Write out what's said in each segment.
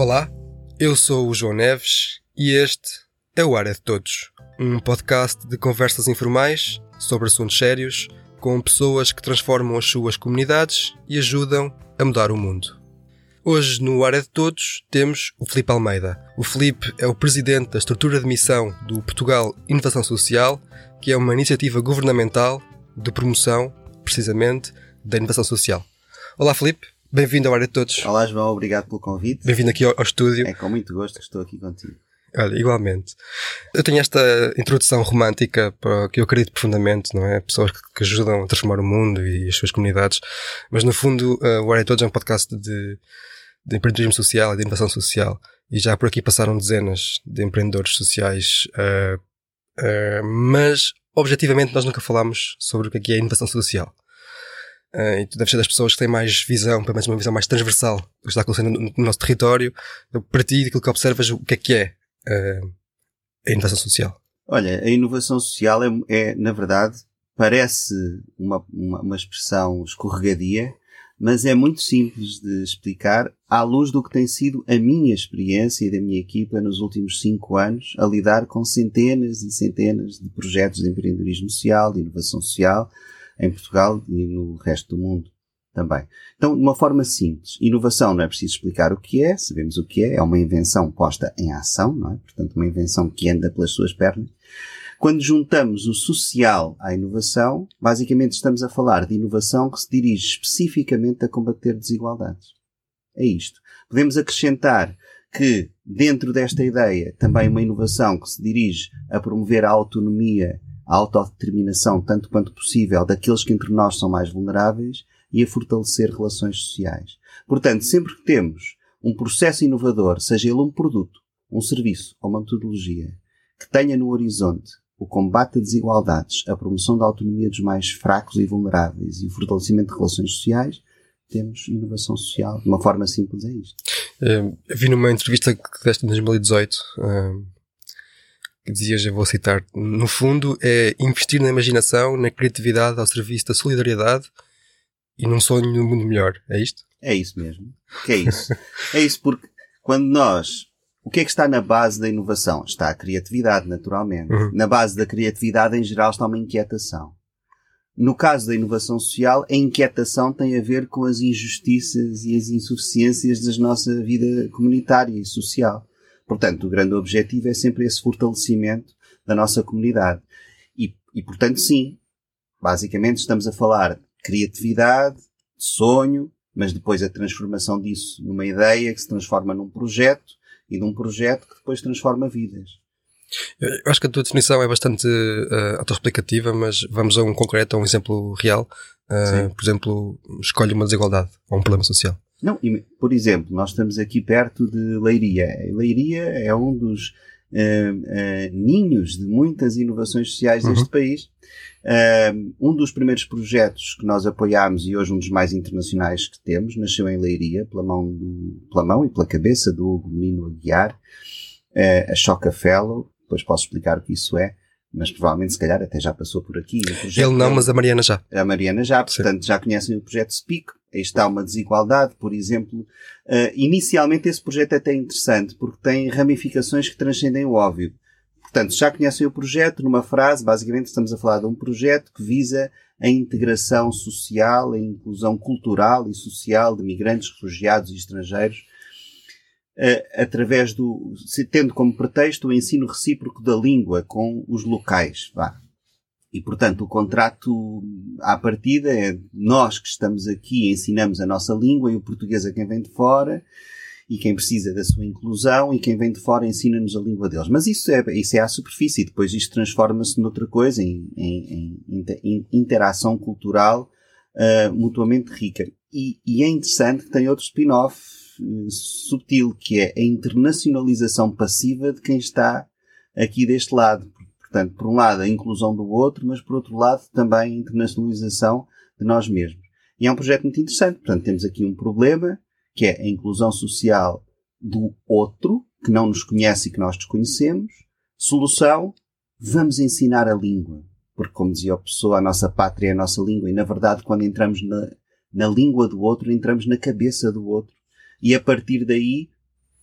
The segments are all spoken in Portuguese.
Olá, eu sou o João Neves e este é o Área de Todos, um podcast de conversas informais sobre assuntos sérios com pessoas que transformam as suas comunidades e ajudam a mudar o mundo. Hoje, no Área de Todos, temos o Felipe Almeida. O Felipe é o presidente da estrutura de missão do Portugal Inovação Social, que é uma iniciativa governamental de promoção, precisamente, da inovação social. Olá, Felipe. Bem-vindo ao Área de Todos. Olá, João. Obrigado pelo convite. Bem-vindo aqui ao, ao estúdio. É com muito gosto que estou aqui contigo. Olha, igualmente. Eu tenho esta introdução romântica para que eu acredito profundamente, não é? Pessoas que ajudam a transformar o mundo e as suas comunidades. Mas no fundo, uh, o Área de Todos é um podcast de, de empreendedorismo social e de inovação social. E já por aqui passaram dezenas de empreendedores sociais. Uh, uh, mas, objetivamente, nós nunca falámos sobre o que é, é inovação social. Uh, e tu deves ser das pessoas que têm mais visão, pelo menos uma visão mais transversal do que está acontecendo no, no, nosso território. Então, para ti, daquilo que observas, o que é que é uh, a inovação social? Olha, a inovação social é, é na verdade, parece uma, uma, uma, expressão escorregadia, mas é muito simples de explicar à luz do que tem sido a minha experiência e da minha equipa nos últimos cinco anos a lidar com centenas e centenas de projetos de empreendedorismo social, de inovação social, em Portugal e no resto do mundo também. Então, de uma forma simples, inovação não é preciso explicar o que é, sabemos o que é, é uma invenção posta em ação, não é? Portanto, uma invenção que anda pelas suas pernas. Quando juntamos o social à inovação, basicamente estamos a falar de inovação que se dirige especificamente a combater desigualdades. É isto. Podemos acrescentar que, dentro desta ideia, também uma inovação que se dirige a promover a autonomia a autodeterminação, tanto quanto possível, daqueles que entre nós são mais vulneráveis e a fortalecer relações sociais. Portanto, sempre que temos um processo inovador, seja ele um produto, um serviço ou uma metodologia, que tenha no horizonte o combate a desigualdades, a promoção da autonomia dos mais fracos e vulneráveis e o fortalecimento de relações sociais, temos inovação social. De uma forma simples é isto. Eu vi numa entrevista que deste em 2018 que dizias, eu vou citar, no fundo é investir na imaginação, na criatividade ao serviço da solidariedade e num sonho de um mundo melhor. É isto? É isso mesmo. Que é isso. é isso porque quando nós o que é que está na base da inovação? Está a criatividade, naturalmente. Uhum. Na base da criatividade, em geral, está uma inquietação. No caso da inovação social, a inquietação tem a ver com as injustiças e as insuficiências da nossa vida comunitária e social. Portanto, o grande objetivo é sempre esse fortalecimento da nossa comunidade. E, e portanto, sim, basicamente estamos a falar de criatividade, de sonho, mas depois a transformação disso numa ideia que se transforma num projeto e num projeto que depois transforma vidas. Eu acho que a tua definição é bastante uh, autoexplicativa, mas vamos a um concreto, a um exemplo real. Uh, por exemplo, escolhe uma desigualdade ou um problema social. Não, por exemplo, nós estamos aqui perto de Leiria. Leiria é um dos uh, uh, ninhos de muitas inovações sociais uhum. deste país. Uh, um dos primeiros projetos que nós apoiámos e hoje um dos mais internacionais que temos nasceu em Leiria pela mão, do, pela mão e pela cabeça do Hugo Menino Aguiar, a Choca Fellow. Depois posso explicar o que isso é mas provavelmente se calhar até já passou por aqui. Ele não, mas a Mariana já. A Mariana já, portanto Sim. já conhecem o projeto SPIC, Aí está uma desigualdade, por exemplo. Uh, inicialmente esse projeto é até interessante, porque tem ramificações que transcendem o óbvio. Portanto, já conhecem o projeto, numa frase, basicamente estamos a falar de um projeto que visa a integração social, a inclusão cultural e social de migrantes, refugiados e estrangeiros, através do, tendo como pretexto o ensino recíproco da língua com os locais. Vá. E, portanto, o contrato à partida é nós que estamos aqui ensinamos a nossa língua e o português a quem vem de fora e quem precisa da sua inclusão e quem vem de fora ensina-nos a língua deles. Mas isso é, isso é à superfície, depois isto transforma-se noutra coisa, em, em, em interação cultural uh, mutuamente rica. E, e, é interessante que tem outro spin-off subtil, que é a internacionalização passiva de quem está aqui deste lado. Portanto, por um lado, a inclusão do outro, mas por outro lado, também a internacionalização de nós mesmos. E é um projeto muito interessante. Portanto, temos aqui um problema, que é a inclusão social do outro, que não nos conhece e que nós desconhecemos. Solução, vamos ensinar a língua. Porque, como dizia o Pessoa, a nossa pátria é a nossa língua. E, na verdade, quando entramos na, na língua do outro, entramos na cabeça do outro. E, a partir daí,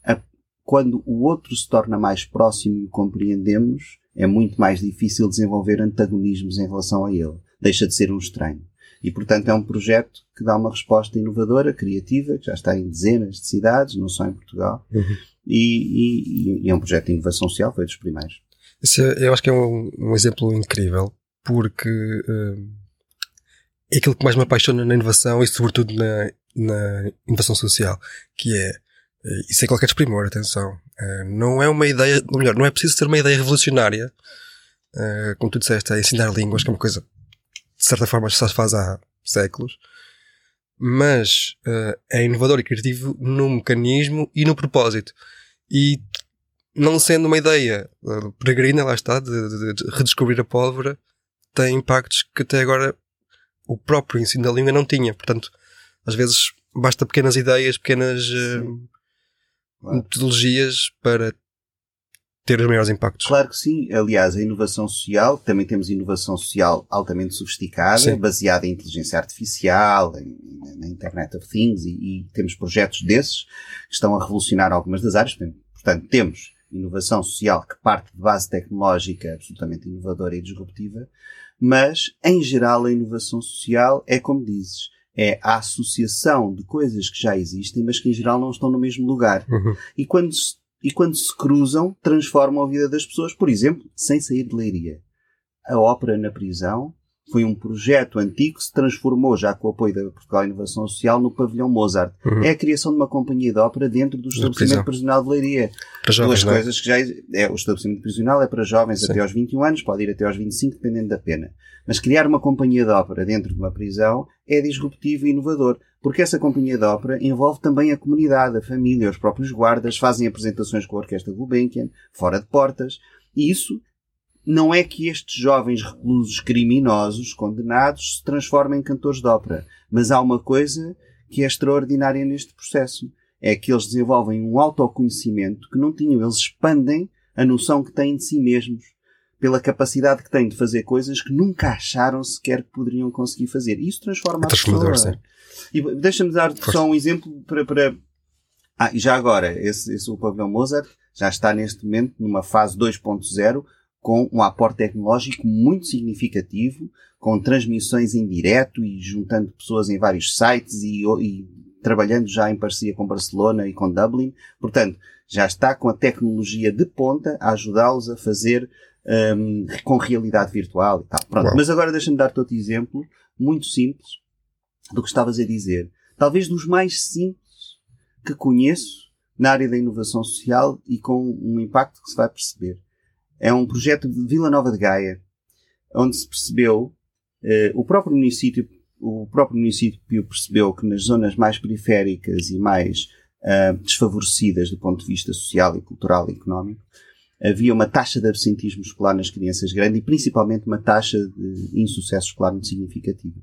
a, quando o outro se torna mais próximo e o compreendemos, é muito mais difícil desenvolver antagonismos em relação a ele. Deixa de ser um estranho. E, portanto, é um projeto que dá uma resposta inovadora, criativa, que já está em dezenas de cidades, não só em Portugal. Uhum. E, e, e, é um projeto de inovação social, foi dos primeiros. Isso, é, eu acho que é um, um exemplo incrível, porque uh, é aquilo que mais me apaixona na inovação e, sobretudo, na, na inovação social, que é uh, isso é qualquer desprimor, atenção. Uh, não é uma ideia, ou melhor, não é preciso ter uma ideia revolucionária, uh, como tu disseste, a ensinar línguas, que é uma coisa de certa forma já se faz há séculos, mas é inovador e criativo no mecanismo e no propósito. E não sendo uma ideia peregrina, lá está, de, de, de, redescobrir a pólvora, tem impactos que até agora o próprio ensino da língua não tinha. Portanto, às vezes basta pequenas ideias, pequenas uh, metodologias para ter os maiores impactos. Claro que sim. Aliás, a inovação social, também temos inovação social altamente sofisticada, sim. baseada em inteligência artificial, em, na Internet of Things, e, e, temos projetos desses que estão a revolucionar algumas das áreas. Portanto, temos inovação social que parte de base tecnológica absolutamente inovadora e disruptiva, mas, em geral, a inovação social é como dizes, é a associação de coisas que já existem, mas que em geral não estão no mesmo lugar. Uhum. E quando se e quando se cruzam, transformam a vida das pessoas, por exemplo, sem sair de leiria. A ópera na prisão foi um projeto antigo que se transformou, já com o apoio da Portugal Inovação Social, no pavilhão Mozart. Uhum. É a criação de uma companhia de ópera dentro do estabelecimento prisional de Leiria. Para jovens, Duas é? coisas que já... É, o estabelecimento prisional é para jovens Sim. até aos 21 anos, pode ir até aos 25, dependendo da pena. Mas criar uma companhia de ópera dentro de uma prisão é disruptivo e inovador. Porque essa companhia de ópera envolve também a comunidade, a família, os próprios guardas, fazem apresentações com a Orquestra Gulbenkian, fora de portas, e isso não é que estes jovens reclusos criminosos, condenados, se transformem em cantores de ópera, mas há uma coisa que é extraordinária neste processo. É que eles desenvolvem um autoconhecimento que não tinham. Eles expandem a noção que têm de si mesmos pela capacidade que têm de fazer coisas que nunca acharam sequer que poderiam conseguir fazer. E isso transforma a pessoa. Sim. E deixa-me dar Força. só um exemplo para, para... Ah, e já agora, esse, esse o pavilhão Mozart já está neste momento numa fase 2.0 com um aporte tecnológico muito significativo, com transmissões em direto e juntando pessoas em vários sites e, e trabalhando já em parceria com Barcelona e com Dublin. Portanto, já está com a tecnologia de ponta a ajudá-los a fazer um, com realidade virtual e tal. Pronto. Mas agora deixa-me dar-te outro exemplo, muito simples, do que estavas a dizer. Talvez dos mais simples que conheço na área da inovação social e com um impacto que se vai perceber. É um projeto de Vila Nova de Gaia, onde se percebeu, eh, o próprio município, o próprio município percebeu que nas zonas mais periféricas e mais uh, desfavorecidas do ponto de vista social e cultural e económico, havia uma taxa de absentismo escolar nas crianças grande e principalmente uma taxa de insucesso escolar muito significativa.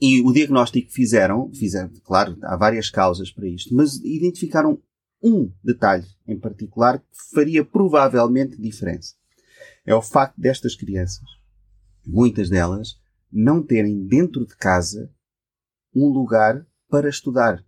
E o diagnóstico que fizeram, fizeram, claro, há várias causas para isto, mas identificaram um detalhe em particular que faria provavelmente diferença. É o facto destas crianças, muitas delas, não terem dentro de casa um lugar para estudar.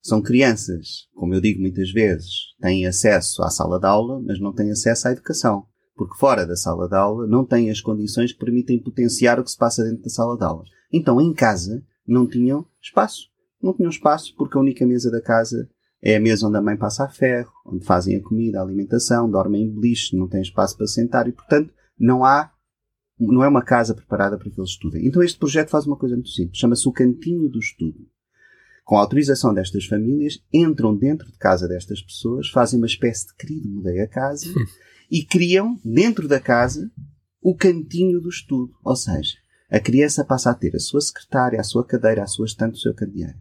São crianças, como eu digo muitas vezes, têm acesso à sala de aula, mas não têm acesso à educação. Porque fora da sala de aula não têm as condições que permitem potenciar o que se passa dentro da sala de aula. Então, em casa, não tinham espaço. Não tinham espaço porque a única mesa da casa é a mesa onde a mãe passa a ferro, onde fazem a comida, a alimentação, dormem em beliche, não têm espaço para sentar e, portanto, não há, não é uma casa preparada para que eles estudem. Então este projeto faz uma coisa muito simples. Chama-se o Cantinho do Estudo. Com a autorização destas famílias, entram dentro de casa destas pessoas, fazem uma espécie de querido mudei a casa e criam, dentro da casa, o cantinho do estudo. Ou seja, a criança passa a ter a sua secretária, a sua cadeira, a sua estante, o seu candeeiro.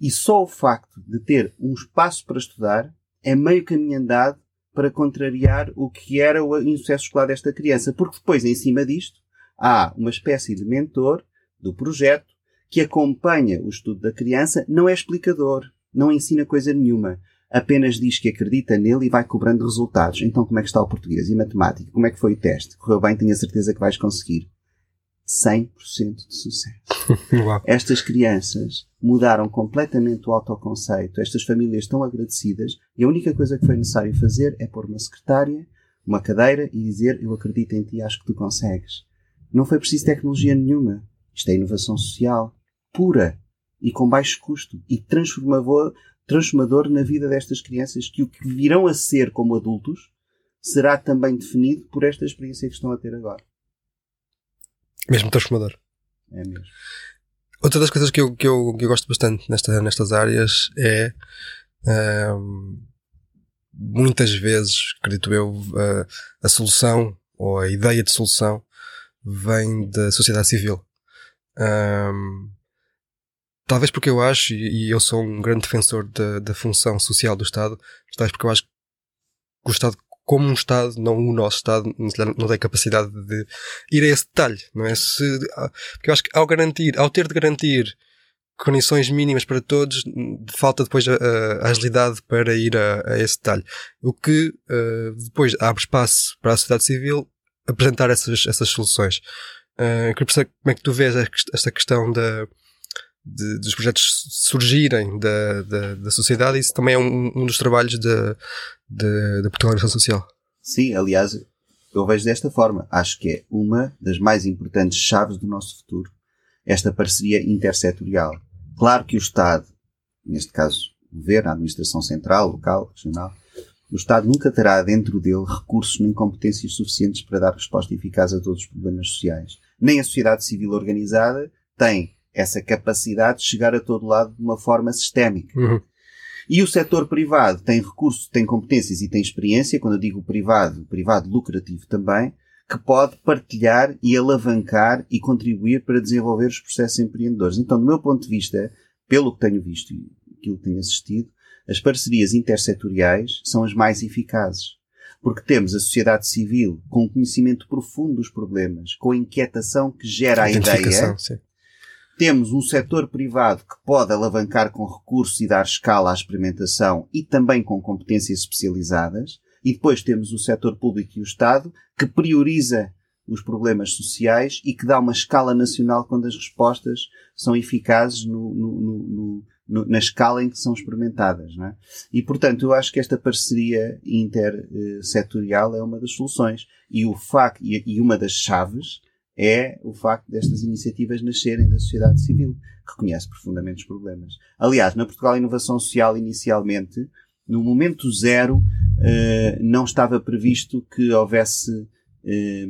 E só o facto de ter um espaço para estudar é meio caminho andado para contrariar o que era o insucesso escolar desta criança. Porque depois, em cima disto, há uma espécie de mentor do projeto que acompanha o estudo da criança, não é explicador, não ensina coisa nenhuma. Apenas diz que acredita nele e vai cobrando resultados. Então, como é que está o português e matemática? Como é que foi o teste? Correu bem, tenho a certeza que vais conseguir. 100% de sucesso. Estas crianças mudaram completamente o autoconceito. Estas famílias estão agradecidas e a única coisa que foi necessário fazer é pôr uma secretária, uma cadeira e dizer eu acredito em ti, acho que tu consegues. Não foi preciso tecnologia nenhuma. Isto é inovação social pura e com baixo custo e transformador, transformador na vida destas crianças que o que virão a ser como adultos será também definido por esta experiência que estão a ter agora. Mesmo transformador. É mesmo. Outra das coisas que eu, que eu, que eu gosto bastante nesta, nestas áreas é muitas vezes, acredito eu, a, solução ou a ideia de solução vem da sociedade civil. Um, talvez porque eu acho, e, eu sou um grande defensor da, da função social do Estado, talvez porque eu acho que o Estado como um Estado, não o nosso Estado, não tem capacidade de ir a esse detalhe, não é? Se, porque eu acho que ao garantir, ao ter de garantir condições mínimas para todos, falta depois a, a agilidade para ir a, a, esse detalhe. O que uh, depois abre espaço para a sociedade civil apresentar essas, essas soluções. Uh, queria perceber como é que tu vês esta questão da, de, dos projetos surgirem da, da, da sociedade, isso também é um, um dos trabalhos da, Portugal Social. Sim, aliás, eu vejo desta forma. Acho que é uma das mais importantes chaves do nosso futuro, esta parceria intersetorial. Claro que o Estado, neste caso o governo, a administração central, local, regional, o Estado nunca terá dentro dele recursos nem competências suficientes para dar resposta eficaz a todos os problemas sociais. Nem a sociedade civil organizada tem essa capacidade de chegar a todo lado de uma forma sistémica. Uhum. E o setor privado tem recursos, tem competências e tem experiência, quando eu digo privado, privado lucrativo também, que pode partilhar e alavancar e contribuir para desenvolver os processos empreendedores. Então, do meu ponto de vista, pelo que tenho visto e aquilo que tenho assistido, as parcerias intersetoriais são as mais eficazes. Porque temos a sociedade civil com conhecimento profundo dos problemas, com a inquietação que gera a ideia, sim. Temos um setor privado que pode alavancar com recursos e dar escala à experimentação e também com competências especializadas. E depois temos o setor público e o Estado que prioriza os problemas sociais e que dá uma escala nacional quando as respostas são eficazes no, no, no, na escala em que são experimentadas. É? E, portanto, eu acho que esta parceria intersetorial é uma das soluções. E, o facto, e uma das chaves é o facto destas iniciativas nascerem da sociedade civil, que reconhece profundamente os problemas. Aliás, na Portugal Inovação Social, inicialmente, no momento zero, eh, não estava previsto que houvesse, eh,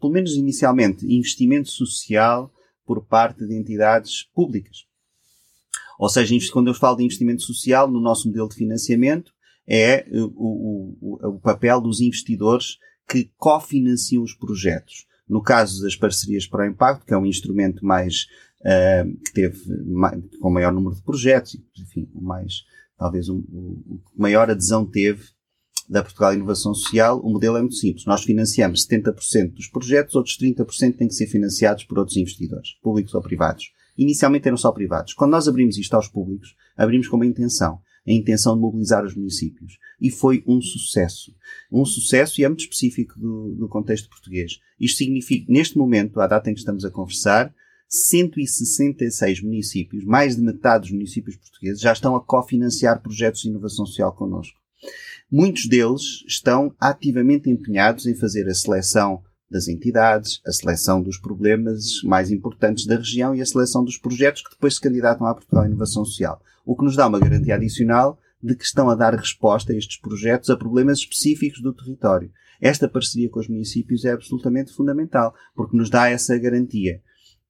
pelo menos inicialmente, investimento social por parte de entidades públicas. Ou seja, quando eu falo de investimento social, no nosso modelo de financiamento, é o, o, o, o papel dos investidores que cofinanciam os projetos. No caso das parcerias para o impacto, que é um instrumento mais, uh, que teve mais, com maior número de projetos, enfim, mais, talvez o, o, maior adesão teve da Portugal Inovação Social, o modelo é muito simples. Nós financiamos 70% dos projetos, outros 30% têm que ser financiados por outros investidores, públicos ou privados. Inicialmente eram só privados. Quando nós abrimos isto aos públicos, abrimos com uma intenção a intenção de mobilizar os municípios. E foi um sucesso. Um sucesso e é muito específico do, do contexto português. Isto significa, neste momento, à data em que estamos a conversar, 166 municípios, mais de metade dos municípios portugueses, já estão a cofinanciar projetos de inovação social connosco. Muitos deles estão ativamente empenhados em fazer a seleção das entidades, a seleção dos problemas mais importantes da região e a seleção dos projetos que depois se candidatam à Portugal Inovação Social o que nos dá uma garantia adicional de que estão a dar resposta a estes projetos a problemas específicos do território. Esta parceria com os municípios é absolutamente fundamental, porque nos dá essa garantia.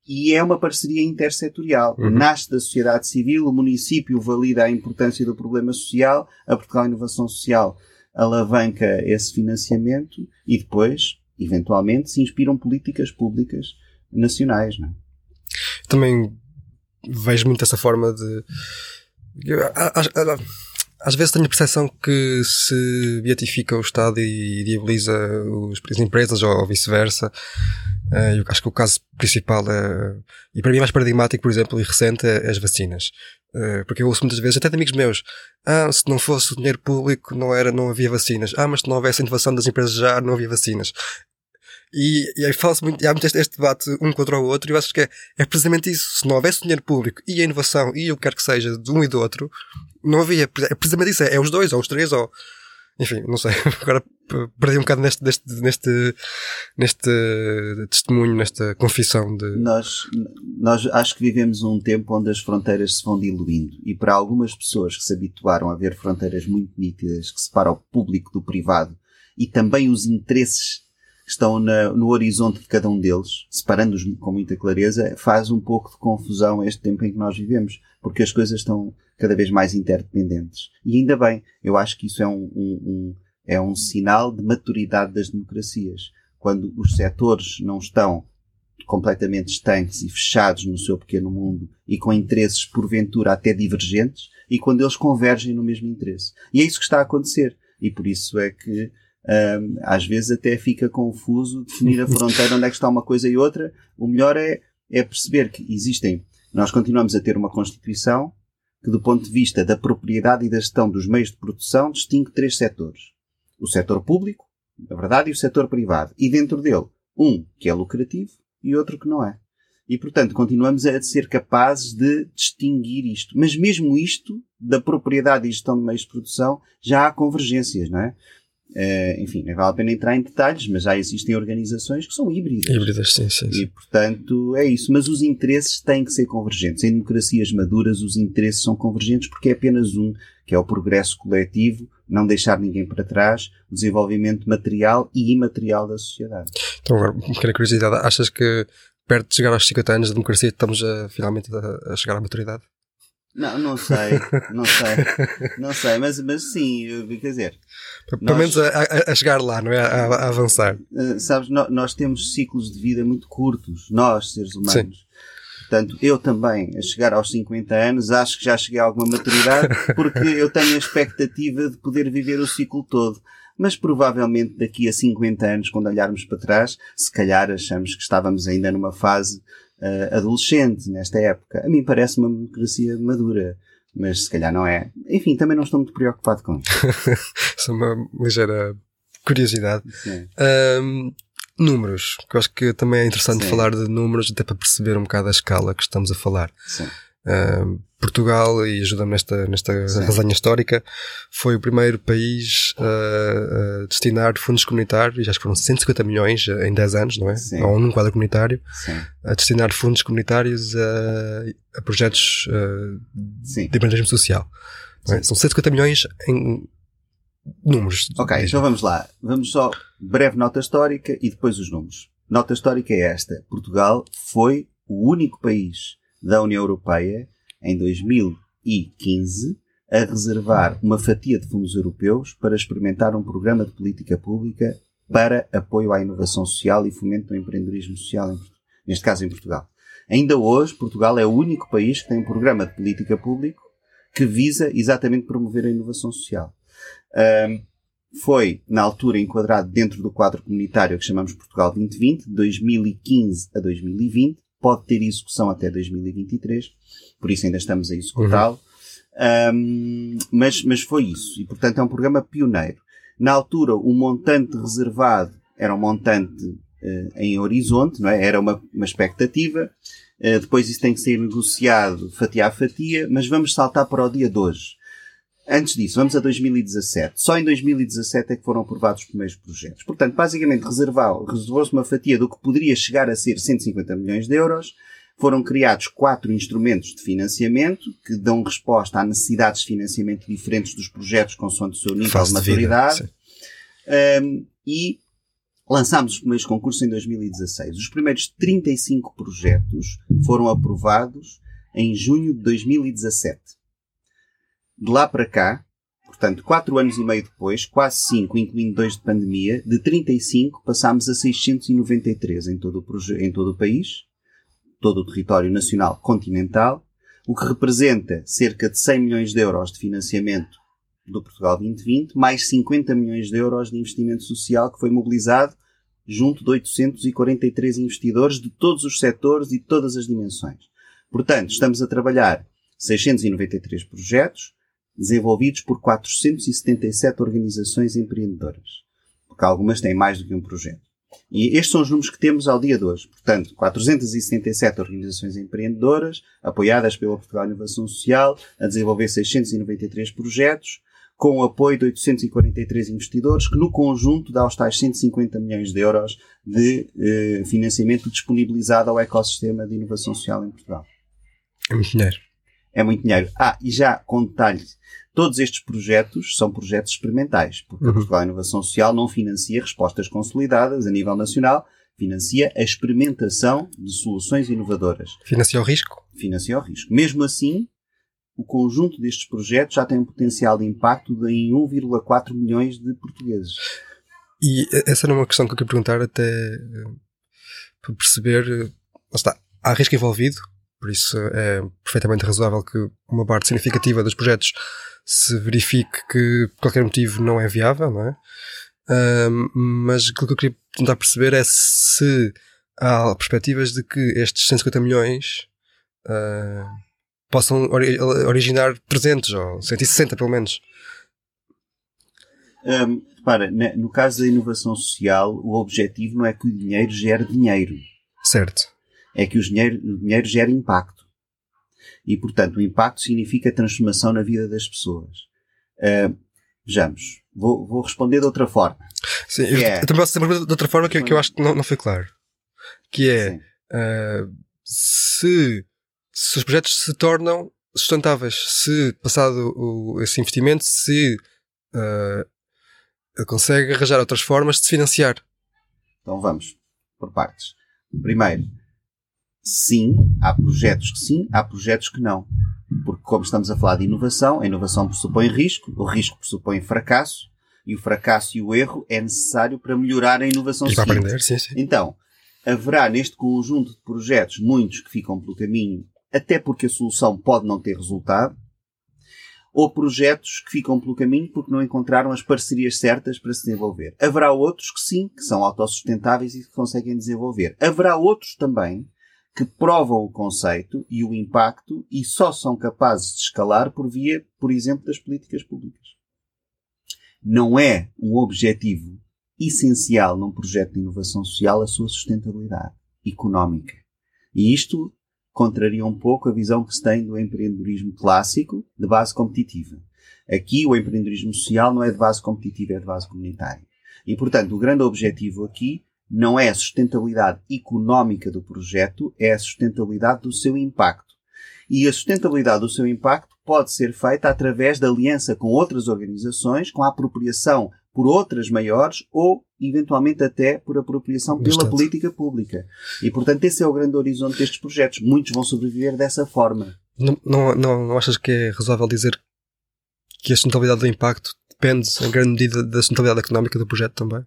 E é uma parceria intersetorial. Uhum. Nasce da sociedade civil, o município valida a importância do problema social, a Portugal Inovação Social alavanca esse financiamento e depois, eventualmente, se inspiram políticas públicas nacionais. Não é? Também vejo muito essa forma de às, vezes tenho a percepção que se beatifica o Estado e diaboliza as empresas ou vice-versa. Uh, eu acho que o caso principal é, e para mim mais paradigmático, por exemplo, e recente, é, as vacinas. Uh, porque eu ouço muitas vezes, até de amigos meus, ah, se não fosse o dinheiro público, não era, não havia vacinas. Ah, mas se não houvesse inovação das empresas já, não havia vacinas. E, e aí fala-se muito, e há muito este, este, debate um contra o outro, e eu acho que é, é precisamente isso. Se não houvesse dinheiro público e a inovação e o que quer que seja de um e do outro, não havia. É precisamente isso. É, é os dois, ou os três, ou. Enfim, não sei. Agora perdi um bocado neste, neste, neste, neste testemunho, nesta confissão de. Nós, nós acho que vivemos um tempo onde as fronteiras se vão diluindo e para algumas pessoas que se habituaram a ver fronteiras muito nítidas que separam o público do privado e também os interesses estão na, no horizonte de cada um deles, separando-os com muita clareza, faz um pouco de confusão este tempo em que nós vivemos, porque as coisas estão cada vez mais interdependentes. E ainda bem, eu acho que isso é um, um, um é um sinal de maturidade das democracias. Quando os setores não estão completamente estanques e fechados no seu pequeno mundo e com interesses porventura até divergentes e quando eles convergem no mesmo interesse. E é isso que está a acontecer. E por isso é que às vezes até fica confuso definir a fronteira onde é que está uma coisa e outra. O melhor é, é perceber que existem. Nós continuamos a ter uma Constituição que, do ponto de vista da propriedade e da gestão dos meios de produção, distingue três setores o setor público, na verdade, e o setor privado. E dentro dele, um que é lucrativo e outro que não é. E, portanto, continuamos a ser capazes de distinguir isto. Mas mesmo isto, da propriedade e gestão de meios de produção, já há convergências, não é? Uh, enfim, não vale a pena entrar em detalhes, mas já existem organizações que são híbridas. Híbridas, sim, sim, sim. E, portanto, é isso. Mas os interesses têm que ser convergentes. Em democracias maduras, os interesses são convergentes porque é apenas um, que é o progresso coletivo, não deixar ninguém para trás, o desenvolvimento material e imaterial da sociedade. Então, agora, uma pequena curiosidade. Achas que perto de chegar aos 50 anos de democracia estamos a, finalmente a, a chegar à maturidade? Não, não sei, não sei, não sei, mas, mas sim, quer dizer. Pelo nós, menos a, a, chegar lá, não é? A, a avançar. Uh, sabes, nós, nós, temos ciclos de vida muito curtos, nós, seres humanos. Sim. Portanto, eu também, a chegar aos 50 anos, acho que já cheguei a alguma maturidade, porque eu tenho a expectativa de poder viver o ciclo todo. Mas provavelmente daqui a 50 anos, quando olharmos para trás, se calhar achamos que estávamos ainda numa fase uh, adolescente nesta época. A mim parece uma democracia madura, mas se calhar não é. Enfim, também não estou muito preocupado com isso. Só uma ligeira curiosidade. Um, números, que eu acho que também é interessante Sim. falar de números, até para perceber um bocado a escala que estamos a falar. Sim. Uh, Portugal, e ajuda-me nesta, nesta resenha histórica, foi o primeiro país uh, a destinar fundos comunitários, acho que foram 150 milhões em 10 anos, não é? Sim. Ou num quadro comunitário, Sim. a destinar fundos comunitários a, a projetos uh, de empreendedorismo social. É? São 150 milhões em números. Ok, então vamos lá. Vamos só, breve nota histórica e depois os números. Nota histórica é esta. Portugal foi o único país da União Europeia em 2015 a reservar uma fatia de fundos europeus para experimentar um programa de política pública para apoio à inovação social e fomento do empreendedorismo social, neste caso em Portugal. Ainda hoje, Portugal é o único país que tem um programa de política pública que visa exatamente promover a inovação social. Um, foi, na altura, enquadrado dentro do quadro comunitário que chamamos Portugal 2020, de 2015 a 2020, pode ter execução até 2023, por isso ainda estamos a executá-lo. Uhum. Um, mas, mas foi isso. E, portanto, é um programa pioneiro. Na altura, o montante reservado era um montante uh, em horizonte, não é? Era uma, uma expectativa. Uh, depois isso tem que ser negociado fatia a fatia, mas vamos saltar para o dia de hoje. Antes disso, vamos a 2017. Só em 2017 é que foram aprovados os primeiros projetos. Portanto, basicamente reservou-se uma fatia do que poderia chegar a ser 150 milhões de euros. Foram criados quatro instrumentos de financiamento que dão resposta a necessidades de financiamento diferentes dos projetos consoante o seu nível Faz de maturidade. De um, e lançámos os primeiros concursos em 2016. Os primeiros 35 projetos foram aprovados em junho de 2017 de lá para cá, portanto, quatro anos e meio depois, quase cinco, incluindo dois de pandemia, de 35 passámos a 693 em todo o, em todo o país, todo o território nacional continental, o que representa cerca de 100 milhões de euros de financiamento do Portugal 2020, mais 50 milhões de euros de investimento social que foi mobilizado junto de 843 investidores de todos os setores e todas as dimensões. Portanto, estamos a trabalhar 693 projetos, desenvolvidos por 477 organizações empreendedoras, porque algumas têm mais do que um projeto. E estes são os números que temos ao dia de hoje. Portanto, 477 organizações empreendedoras, apoiadas pela Portugal Inovação Social, a desenvolver 693 projetos, com o apoio de 843 investidores, que no conjunto dá os tais 150 milhões de euros de eh, financiamento disponibilizado ao ecossistema de inovação social em Portugal. É muito dinheiro. É muito dinheiro. Ah, e já com detalhe, todos estes projetos são projetos experimentais, porque Uhum. a Portugal Inovação Social não financia respostas consolidadas a nível nacional, financia a experimentação de soluções inovadoras. Financia o risco. Financia o risco. Mesmo assim, o conjunto destes projetos já tem um potencial de impacto de em 1,4 milhões de portugueses. E essa era uma questão que eu queria perguntar até eh, para perceber. eh, Lá está, há risco envolvido, por isso é perfeitamente razoável que uma parte significativa dos projetos se verifique que por qualquer motivo não é viável, não é? Mas aquilo que eu queria tentar perceber é se há perspectivas de que estes 150 milhões ah, possam ori- originar 300 ou 160 pelo menos. Hum, repara, no caso da inovação social, o objetivo não é que o dinheiro gere dinheiro. Certo. É que o dinheiro, o dinheiro gera impacto. E, portanto, o impacto significa transformação na vida das pessoas. Ah, vejamos. Vou, vou responder de outra forma. Sim, eu, É. eu também posso dizer de outra forma que, que eu acho que não, não foi claro. Que é, ah, se, se os projetos se tornam sustentáveis, se passado o, esse investimento, se ah, ele consegue arranjar outras formas de se financiar. Então vamos por partes. Primeiro, sim, há projetos que sim, há projetos que não. Porque, como estamos a falar de inovação, a inovação pressupõe risco, o risco pressupõe fracasso, e o fracasso e o erro é necessário para melhorar a inovação E seguinte. aprender, sim, sim. Então, haverá neste conjunto de projetos muitos que ficam pelo caminho, até porque a solução pode não ter resultado, ou projetos que ficam pelo caminho porque não encontraram as parcerias certas para se desenvolver. Haverá outros que sim, que são autossustentáveis e que conseguem desenvolver. Haverá outros também que provam o conceito e o impacto e só são capazes de escalar por via, por exemplo, das políticas públicas. Não é um objetivo essencial num projeto de inovação social a sua sustentabilidade económica. E isto contraria um pouco a visão que se tem do empreendedorismo clássico de base competitiva. Aqui o empreendedorismo social não é de base competitiva, é de base comunitária. E, portanto, o grande objetivo aqui não é a sustentabilidade económica do projeto, é a sustentabilidade do seu impacto. E a sustentabilidade do seu impacto pode ser feita através da aliança com outras organizações, com a apropriação por outras maiores ou, eventualmente, até por apropriação pela Estado. política pública. E, portanto, esse é o grande horizonte destes projetos. Muitos vão sobreviver dessa forma. Não, não, não, não achas que é razoável dizer que a sustentabilidade do impacto depende, em grande medida, da sustentabilidade económica do projeto também?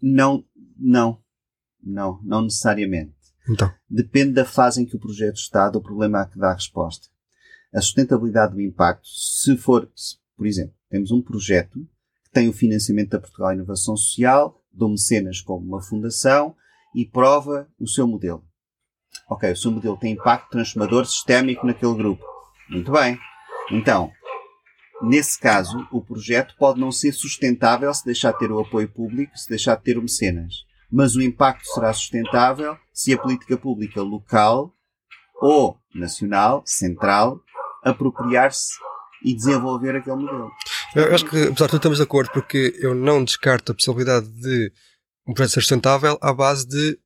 Não, não, não, não necessariamente. Então, Depende da fase em que o projeto está, do problema a que dá a resposta. A sustentabilidade do impacto, se for, se, por exemplo, temos um projeto que tem o financiamento da Portugal Inovação Social, do Mecenas como uma fundação e prova o seu modelo. Ok, o seu modelo tem impacto transformador sistémico naquele grupo. Muito bem. Então, nesse caso, o projeto pode não ser sustentável se deixar de ter o apoio público, se deixar de ter o mecenas. Mas o impacto será sustentável se a política pública local ou nacional, central, apropriar-se e desenvolver aquele modelo. eu acho que, apesar de tudo, estamos de acordo, porque eu não descarto a possibilidade de um projeto ser sustentável à base de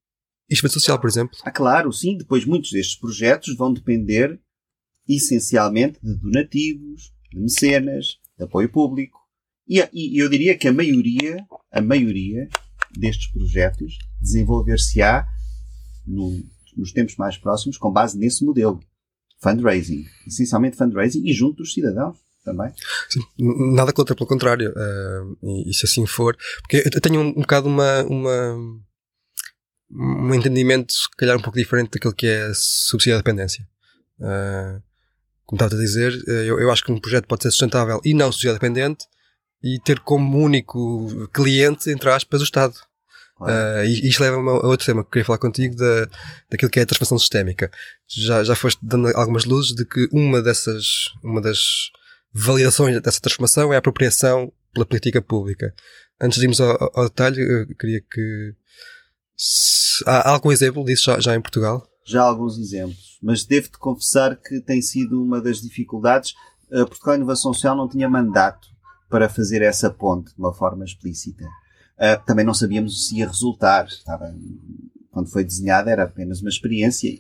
investimento social, por exemplo. Ah, claro, sim, depois muitos destes projetos vão depender essencialmente de donativos, de mecenas, de apoio público. E, e eu diria que a maioria, a maioria destes projetos desenvolver-se-á no- nos tempos mais próximos com base nesse modelo. Fundraising. Essencialmente fundraising e junto dos cidadãos também. Sim, nada contra, pelo contrário. ah, e, se assim for. Porque eu tenho um, um bocado uma, uma, um entendimento, se calhar, um pouco diferente daquilo que é subsídio à dependência. Ah, como estava a dizer, eh, eu, eu acho que um projeto pode ser sustentável e não subsídio dependente e ter como único cliente, entre aspas, o Estado. Claro. E e isto leva-me a outro tema que queria falar contigo da, daquilo que é a transformação sistémica. Já, já foste dando algumas luzes de que uma dessas, uma das validações dessa transformação é a apropriação pela política pública. antes de irmos ao, ao detalhe, eu queria que. Se, há algum exemplo disso já, já em Portugal? Já alguns exemplos, mas devo-te confessar que tem sido uma das dificuldades. A Portugal Inovação Social não tinha mandato para fazer essa ponte de uma forma explícita. Uh, também não sabíamos se ia resultar. Estava, quando foi desenhada era apenas uma experiência.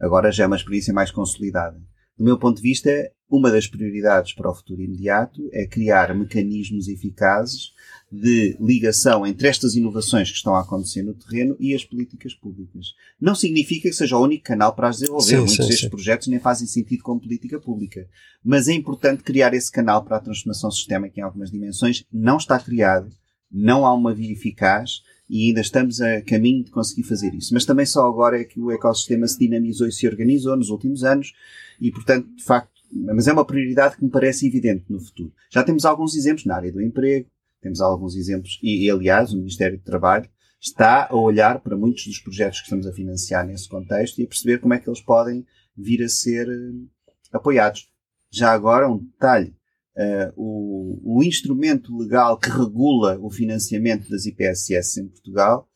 Agora já é uma experiência mais consolidada. Do meu ponto de vista, uma das prioridades para o futuro imediato é criar mecanismos eficazes de ligação entre estas inovações que estão a acontecer no terreno e as políticas públicas. Não significa que seja o único canal para as desenvolver. Sim, Muitos sim, destes sim. projetos nem fazem sentido como política pública. Mas é importante criar esse canal para a transformação sistémica em algumas dimensões. Não está criado, não há uma via eficaz e ainda estamos a caminho de conseguir fazer isso. Mas também só agora é que o ecossistema se dinamizou e se organizou nos últimos anos e, portanto, de facto, mas é uma prioridade que me parece evidente no futuro. Já temos alguns exemplos na área do emprego, temos alguns exemplos, e, aliás, o Ministério do Trabalho está a olhar para muitos dos projetos que estamos a financiar nesse contexto e a perceber como é que eles podem vir a ser uh, apoiados. Já agora, um detalhe. Uh, o, o, instrumento legal que regula o financiamento das IPSS em Portugal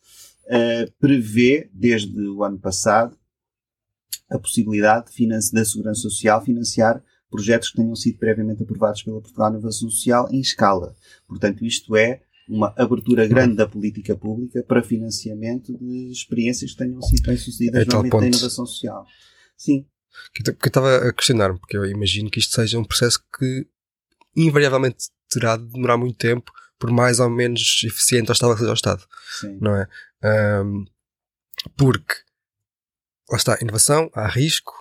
uh, prevê, desde o ano passado, a possibilidade da Segurança Social financiar projetos que tenham sido previamente aprovados pela Portugal Inovação Social em escala. Portanto, isto é uma abertura grande da política pública para financiamento de experiências que tenhão sido bem-sucedidas é no âmbito da inovação social. Sim. Que eu estava a questionar-me, porque eu imagino que isto seja um processo que invariavelmente terá de demorar muito tempo, por mais ou menos eficiente ou estável que seja o Estado. Sim. Não é? Um, porque, lá está, inovação, há risco,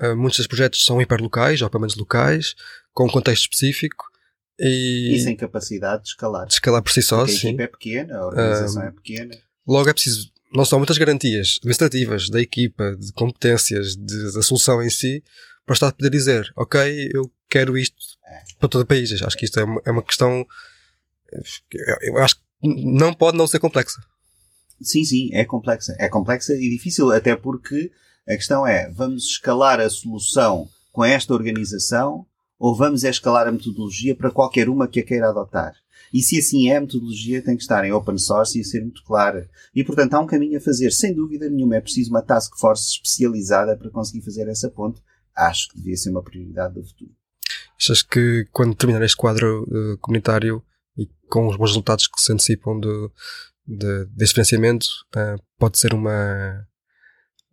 uh, muitos dos projetos são hiperlocais, ou pelo menos locais, com um contexto específico, e, e sem capacidade de escalar. De escalar por si só, Porque sim. A equipe é pequena, a organização uh, é pequena. Logo é preciso não só muitas garantias administrativas da equipa, de competências, de, da solução em si, para o Estado poder dizer, ok, eu quero isto é. para todo o país. Acho que isto é uma, é uma questão, eu acho que não pode não ser complexa. Sim, sim, é complexa. É complexa e difícil, até porque a questão é, vamos escalar a solução com esta organização ou vamos escalar a metodologia para qualquer uma que a queira adotar? E se assim é, a metodologia tem que estar em open source e ser muito clara. E, portanto, há um caminho a fazer. Sem dúvida nenhuma, é preciso uma task force especializada para conseguir fazer essa ponte. Acho que devia ser uma prioridade do futuro. Achas que, quando terminar este quadro uh, comunitário e com os bons resultados que se antecipam do, de, deste financiamento, uh, pode ser uma,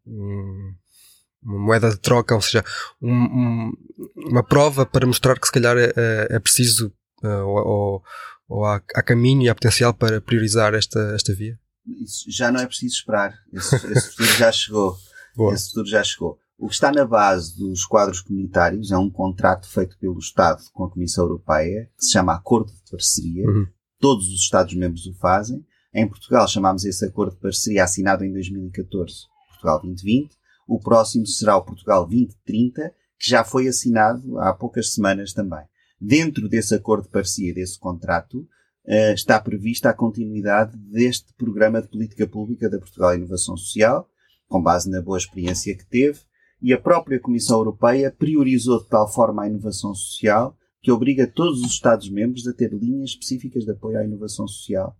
uma moeda de troca, ou seja, um, um, uma prova para mostrar que se calhar é, é preciso uh, ou, ou há, há, caminho e há potencial para priorizar esta, esta via? Isso já não é preciso esperar. Esse, esse futuro já chegou. Boa. Esse futuro já chegou. O que está na base dos quadros comunitários é um contrato feito pelo Estado com a Comissão Europeia, que se chama Acordo de Parceria. Uhum. Todos os Estados-membros o fazem. Em Portugal chamámos esse acordo de parceria assinado em 2014 Portugal 2020. O próximo será o Portugal 2030, que já foi assinado há poucas semanas também. Dentro desse acordo de parceria, desse contrato, uh, está prevista a continuidade deste programa de política pública da Portugal Inovação Social, com base na boa experiência que teve, e a própria Comissão Europeia priorizou de tal forma a inovação social que obriga todos os Estados-membros a ter linhas específicas de apoio à inovação social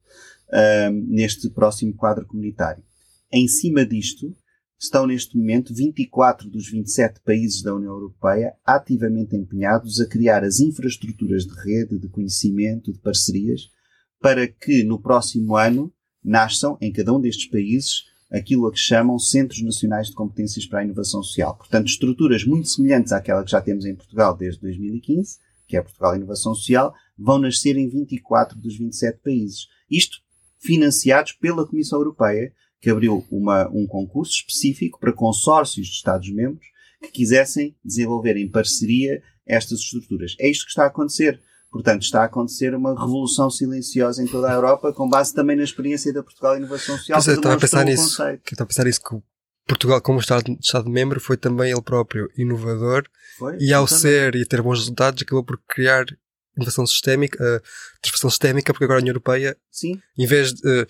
uh, neste próximo quadro comunitário. Em cima disto, estão neste momento 24 dos 27 países da União Europeia ativamente empenhados a criar as infraestruturas de rede, de conhecimento, de parcerias, para que no próximo ano nasçam em cada um destes países aquilo a que chamam Centros Nacionais de Competências para a Inovação Social. Portanto, estruturas muito semelhantes àquela que já temos em Portugal desde 2015, que é Portugal Inovação Social, vão nascer em 24 dos 27 países. Isto financiados pela Comissão Europeia, que abriu uma, um concurso específico para consórcios de Estados-membros que quisessem desenvolver em parceria estas estruturas. É isto que está a acontecer. Portanto, está a acontecer uma revolução silenciosa em toda a Europa, com base também na experiência da Portugal Inovação Social. Estava a pensar nisso. Estava a pensar isso que Portugal, como Estado, Estado membro, foi também ele próprio inovador foi, e ao ser e ter bons resultados acabou por criar inovação sistémica, uh, transformação sistémica, porque agora a União Europeia, Sim. em vez de, uh,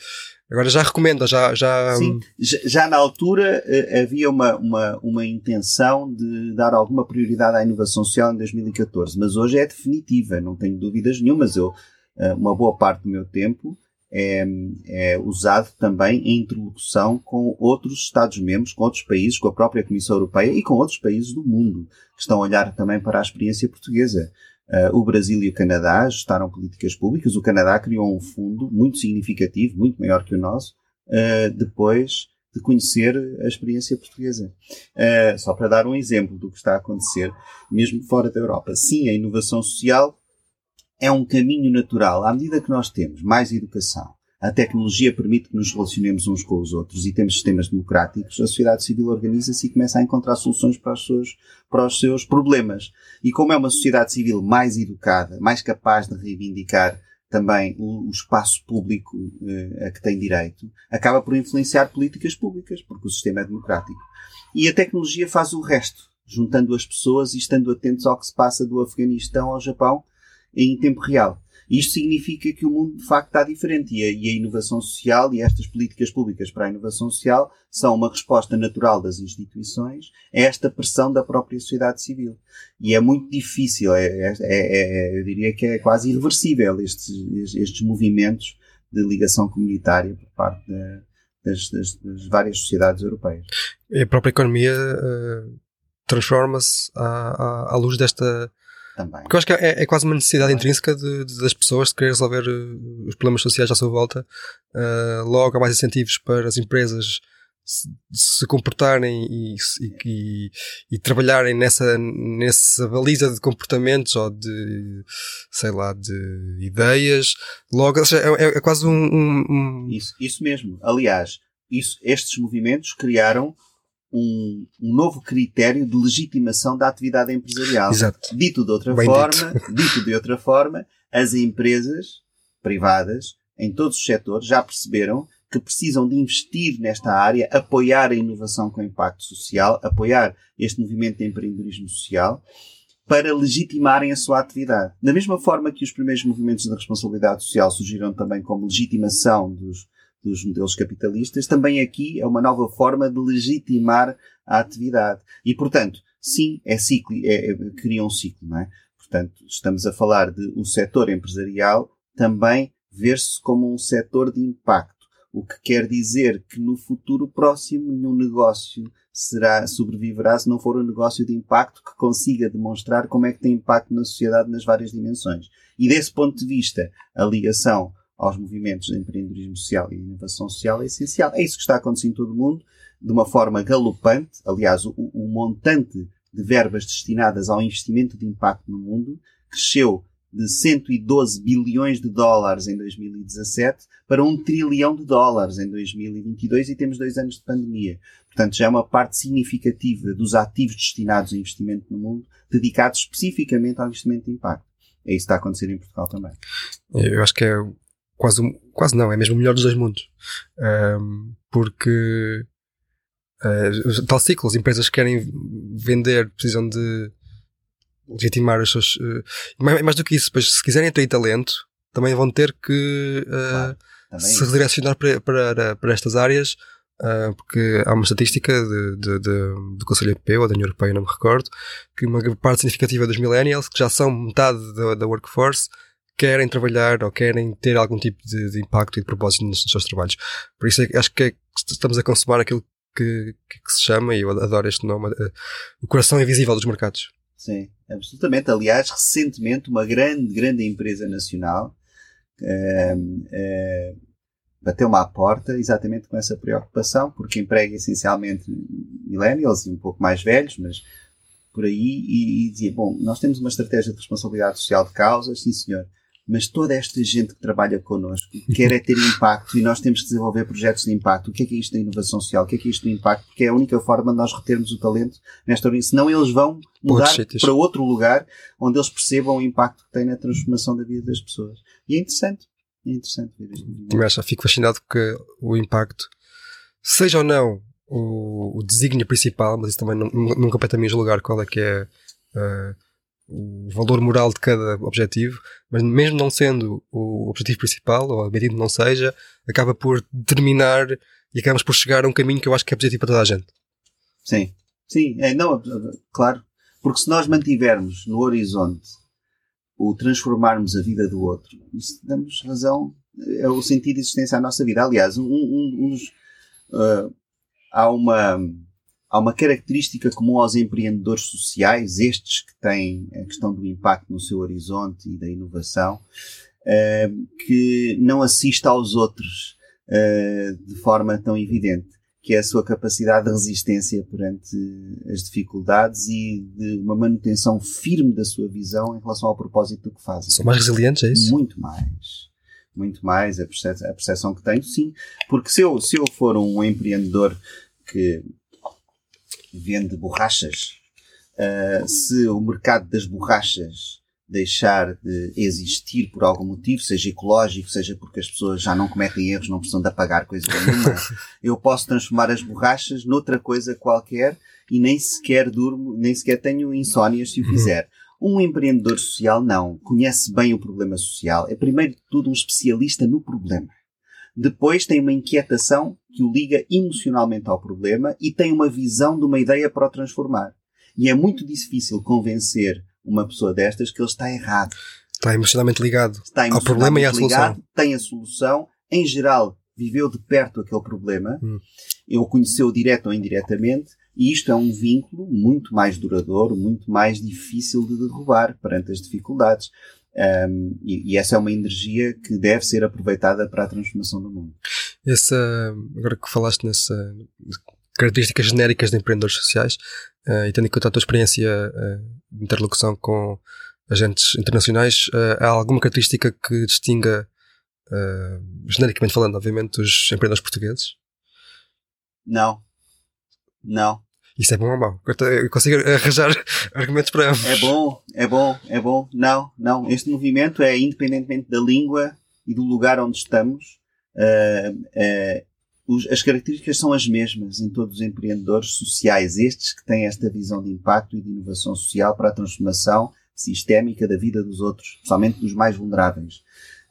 agora já recomenda, já, já, Sim. já, já na altura uh, havia uma, uma, uma intenção de dar alguma prioridade à inovação social em 2014, mas hoje é definitiva, não tenho dúvidas nenhumas. Eu, uma boa parte do meu tempo é, é, usado também em interlocução com outros Estados-membros, com outros países, com a própria Comissão Europeia e com outros países do mundo, que estão a olhar também para a experiência portuguesa. Uh, o Brasil e o Canadá ajustaram políticas públicas. O Canadá criou um fundo muito significativo, muito maior que o nosso, uh, depois de conhecer a experiência portuguesa. Uh, só para dar um exemplo do que está a acontecer, mesmo fora da Europa. Sim, a inovação social é um caminho natural. À medida que nós temos mais educação, a tecnologia permite que nos relacionemos uns com os outros e temos sistemas democráticos, a sociedade civil organiza-se e começa a encontrar soluções para os, seus, para os seus problemas. E como é uma sociedade civil mais educada, mais capaz de reivindicar também o, o espaço público eh, a que tem direito, acaba por influenciar políticas públicas, porque o sistema é democrático. E a tecnologia faz o resto, juntando as pessoas e estando atentos ao que se passa do Afeganistão ao Japão em tempo real. Isto significa que o mundo de facto está diferente e a, e a, inovação social e estas políticas públicas para a inovação social são uma resposta natural das instituições a esta pressão da própria sociedade civil. E é muito difícil, é, é, é, é eu diria que é quase irreversível estes, estes movimentos de ligação comunitária por parte de, das, das, das, várias sociedades europeias. A própria economia uh, transforma-se à, à, à luz desta também. Porque eu acho que é, é quase uma necessidade intrínseca de, de, das pessoas de querer resolver uh, os problemas sociais à sua volta. Uh, logo há mais incentivos para as empresas se, se comportarem e, e, e, trabalharem nessa, nessa baliza de comportamentos ou de, sei lá, de ideias. Logo, é, é, é quase um, um, um... Isso, isso mesmo. Aliás, isso, estes movimentos criaram um, um, novo critério de legitimação da atividade empresarial. Exato. Dito de outra Bem forma, dito. dito de outra forma, as empresas privadas em todos os setores já perceberam que precisam de investir nesta área, apoiar a inovação com impacto social, apoiar este movimento de empreendedorismo social, para legitimarem a sua atividade. Da mesma forma que os primeiros movimentos da responsabilidade social surgiram também como legitimação dos, dos modelos capitalistas, também aqui é uma nova forma de legitimar a atividade. E, portanto, sim, é ciclo, é, é, cria um ciclo, não é? Portanto, estamos a falar de o setor empresarial também ver-se como um setor de impacto, o que quer dizer que no futuro próximo nenhum negócio será, sobreviverá se não for um negócio de impacto que consiga demonstrar como é que tem impacto na sociedade nas várias dimensões. E desse ponto de vista, a ligação aos movimentos de empreendedorismo social e inovação social é essencial. É isso que está acontecendo em todo o mundo, de uma forma galopante. Aliás, o, o montante de verbas destinadas ao investimento de impacto no mundo cresceu de 112 bilhões de dólares em 2017 para um trilhão de dólares em 2022 e temos dois anos de pandemia. Portanto, já é uma parte significativa dos ativos destinados a investimento no mundo dedicados especificamente ao investimento de impacto. É isso que está a acontecer em Portugal também. Eu acho que é quase, quase não, é mesmo o melhor dos dois mundos. Um, porque uh, tal ciclo, as empresas que querem vender precisam de legitimar os seus. Uh, mais, mais, do que isso, se quiserem atrair talento, também vão ter que uh, claro, se redirecionar para, para, para estas áreas. Uh, porque há uma estatística de, de, de, do Conselho Europeu ou da União Europeia, não me recordo, que uma parte significativa dos millennials, que já são metade da, da workforce, querem trabalhar ou querem ter algum tipo de, de impacto e de propósito nos, nos seus trabalhos. Por isso é, acho que é, estamos a consumar aquilo que, que, que, se chama, e eu adoro este nome, uh, o coração invisível dos mercados. Sim, absolutamente. Aliás, recentemente uma grande, grande empresa nacional uh, uh, bateu-me à porta exatamente com essa preocupação, porque emprega essencialmente millennials e um pouco mais velhos, mas por aí, e, e dizia, bom, nós temos uma estratégia de responsabilidade social de causas, sim senhor, mas toda esta gente que trabalha connosco quer é ter impacto e nós temos que desenvolver projetos de impacto. O que é que é isto da inovação social? O que é que é isto do impacto? Porque é a única forma de nós retermos o talento nesta organização. Senão eles vão mudar para outro lugar onde eles percebam o impacto que tem na transformação da vida das pessoas. E é interessante. É interessante ver isto. Fico fascinado porque o impacto, seja ou não o, o desígnio principal, mas isso também não, nunca compete a mim julgar qual é que é uh, o valor moral de cada objetivo, mas mesmo não sendo o objetivo principal, ou admitindo não seja, acaba por determinar e acabamos por chegar a um caminho que eu acho que é objetivo para toda a gente. Sim, sim, é, não, claro, porque se nós mantivermos no horizonte o transformarmos a vida do outro, isso damos razão, é o sentido de existência à nossa vida. Aliás, um, um, um uh, há uma há uma característica comum aos empreendedores sociais, estes que têm a questão do impacto no seu horizonte e da inovação, eh, que não assiste aos outros eh, de forma tão evidente, que é a sua capacidade de resistência perante as dificuldades e de uma manutenção firme da sua visão em relação ao propósito do que fazem. São mais resilientes, é isso? Muito mais. Muito mais a percepção, a percepção que tenho, sim. Porque se eu, se eu for um empreendedor que vende borrachas, uh, se o mercado das borrachas deixar de existir por algum motivo, seja ecológico, seja porque as pessoas já não cometem erros, não precisam de apagar coisa nenhuma, eu posso transformar as borrachas noutra coisa qualquer e nem sequer durmo, nem sequer tenho insónias se o fizer. Um empreendedor social não. Conhece bem o problema social. É primeiro de tudo um especialista no problema. Depois tem uma inquietação que o liga emocionalmente ao problema e tem uma visão de uma ideia para o transformar. E é muito difícil convencer uma pessoa destas que ele está errado. Está emocionalmente ligado está emocionalmente ao problema e à ligado, solução. Tem a solução. Em geral, viveu de perto aquele problema. Hum. O conheceu direto ou indiretamente. E isto é um vínculo muito mais duradouro, muito mais difícil de derrubar perante as dificuldades. Um, e, e, essa é uma energia que deve ser aproveitada para a transformação do mundo. Essa, agora que falaste nessa características genéricas de empreendedores sociais, uh, e tendo em conta a tua experiência uh, de interlocução com agentes internacionais, uh, há alguma característica que distinga, genericamente falando, obviamente, os empreendedores portugueses? Não. Não. Isso é bom ou mau? Eu consigo arranjar argumentos para ambos. É bom, é bom, é bom. Não, não. Este movimento é independentemente da língua e do lugar onde estamos. Uh, uh, os, as características são as mesmas em todos os empreendedores sociais, estes que têm esta visão de impacto e de inovação social para a transformação sistémica da vida dos outros, especialmente dos mais vulneráveis.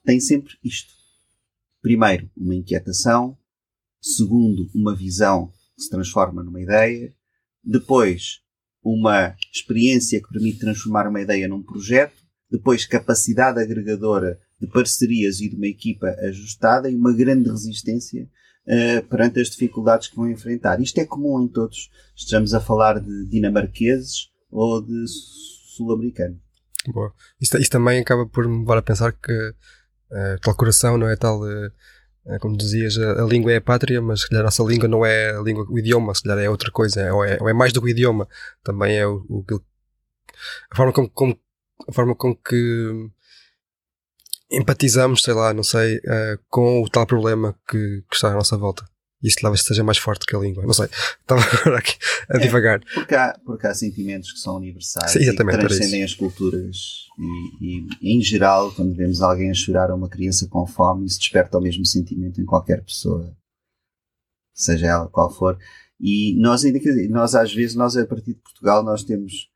Tem sempre isto. Primeiro, uma inquietação. Segundo, uma visão que se transforma numa ideia. Depois, uma experiência que permite transformar uma ideia num projeto. Depois, capacidade agregadora de parcerias e de uma equipa ajustada e uma grande resistência uh, perante as dificuldades que vão enfrentar. Isto é comum em todos. Estamos a falar de dinamarqueses ou de sul-americanos. Boa. Isto, isto, também acaba por me levar a pensar que uh, tal coração não é tal. Uh, como dizias, a, a, língua é a pátria, mas se calhar a nossa língua não é a língua, o idioma, se calhar é outra coisa, é, ou, é, ou é mais do que o idioma, também é o, o a forma como, como, a forma com que empatizamos, sei lá, não sei, uh, com o tal problema que, que está à nossa volta. Isso talvez seja mais forte que a língua. Não sei. Estava agora aqui a é, divagar. Porque há, porque há sentimentos que são universais Sim, e que transcendem as culturas. E, e, em geral, quando vemos alguém a chorar a uma criança com fome, isso desperta o mesmo sentimento em qualquer pessoa. Seja ela qual for. E nós ainda, nós às vezes, nós a partir de Portugal, nós temos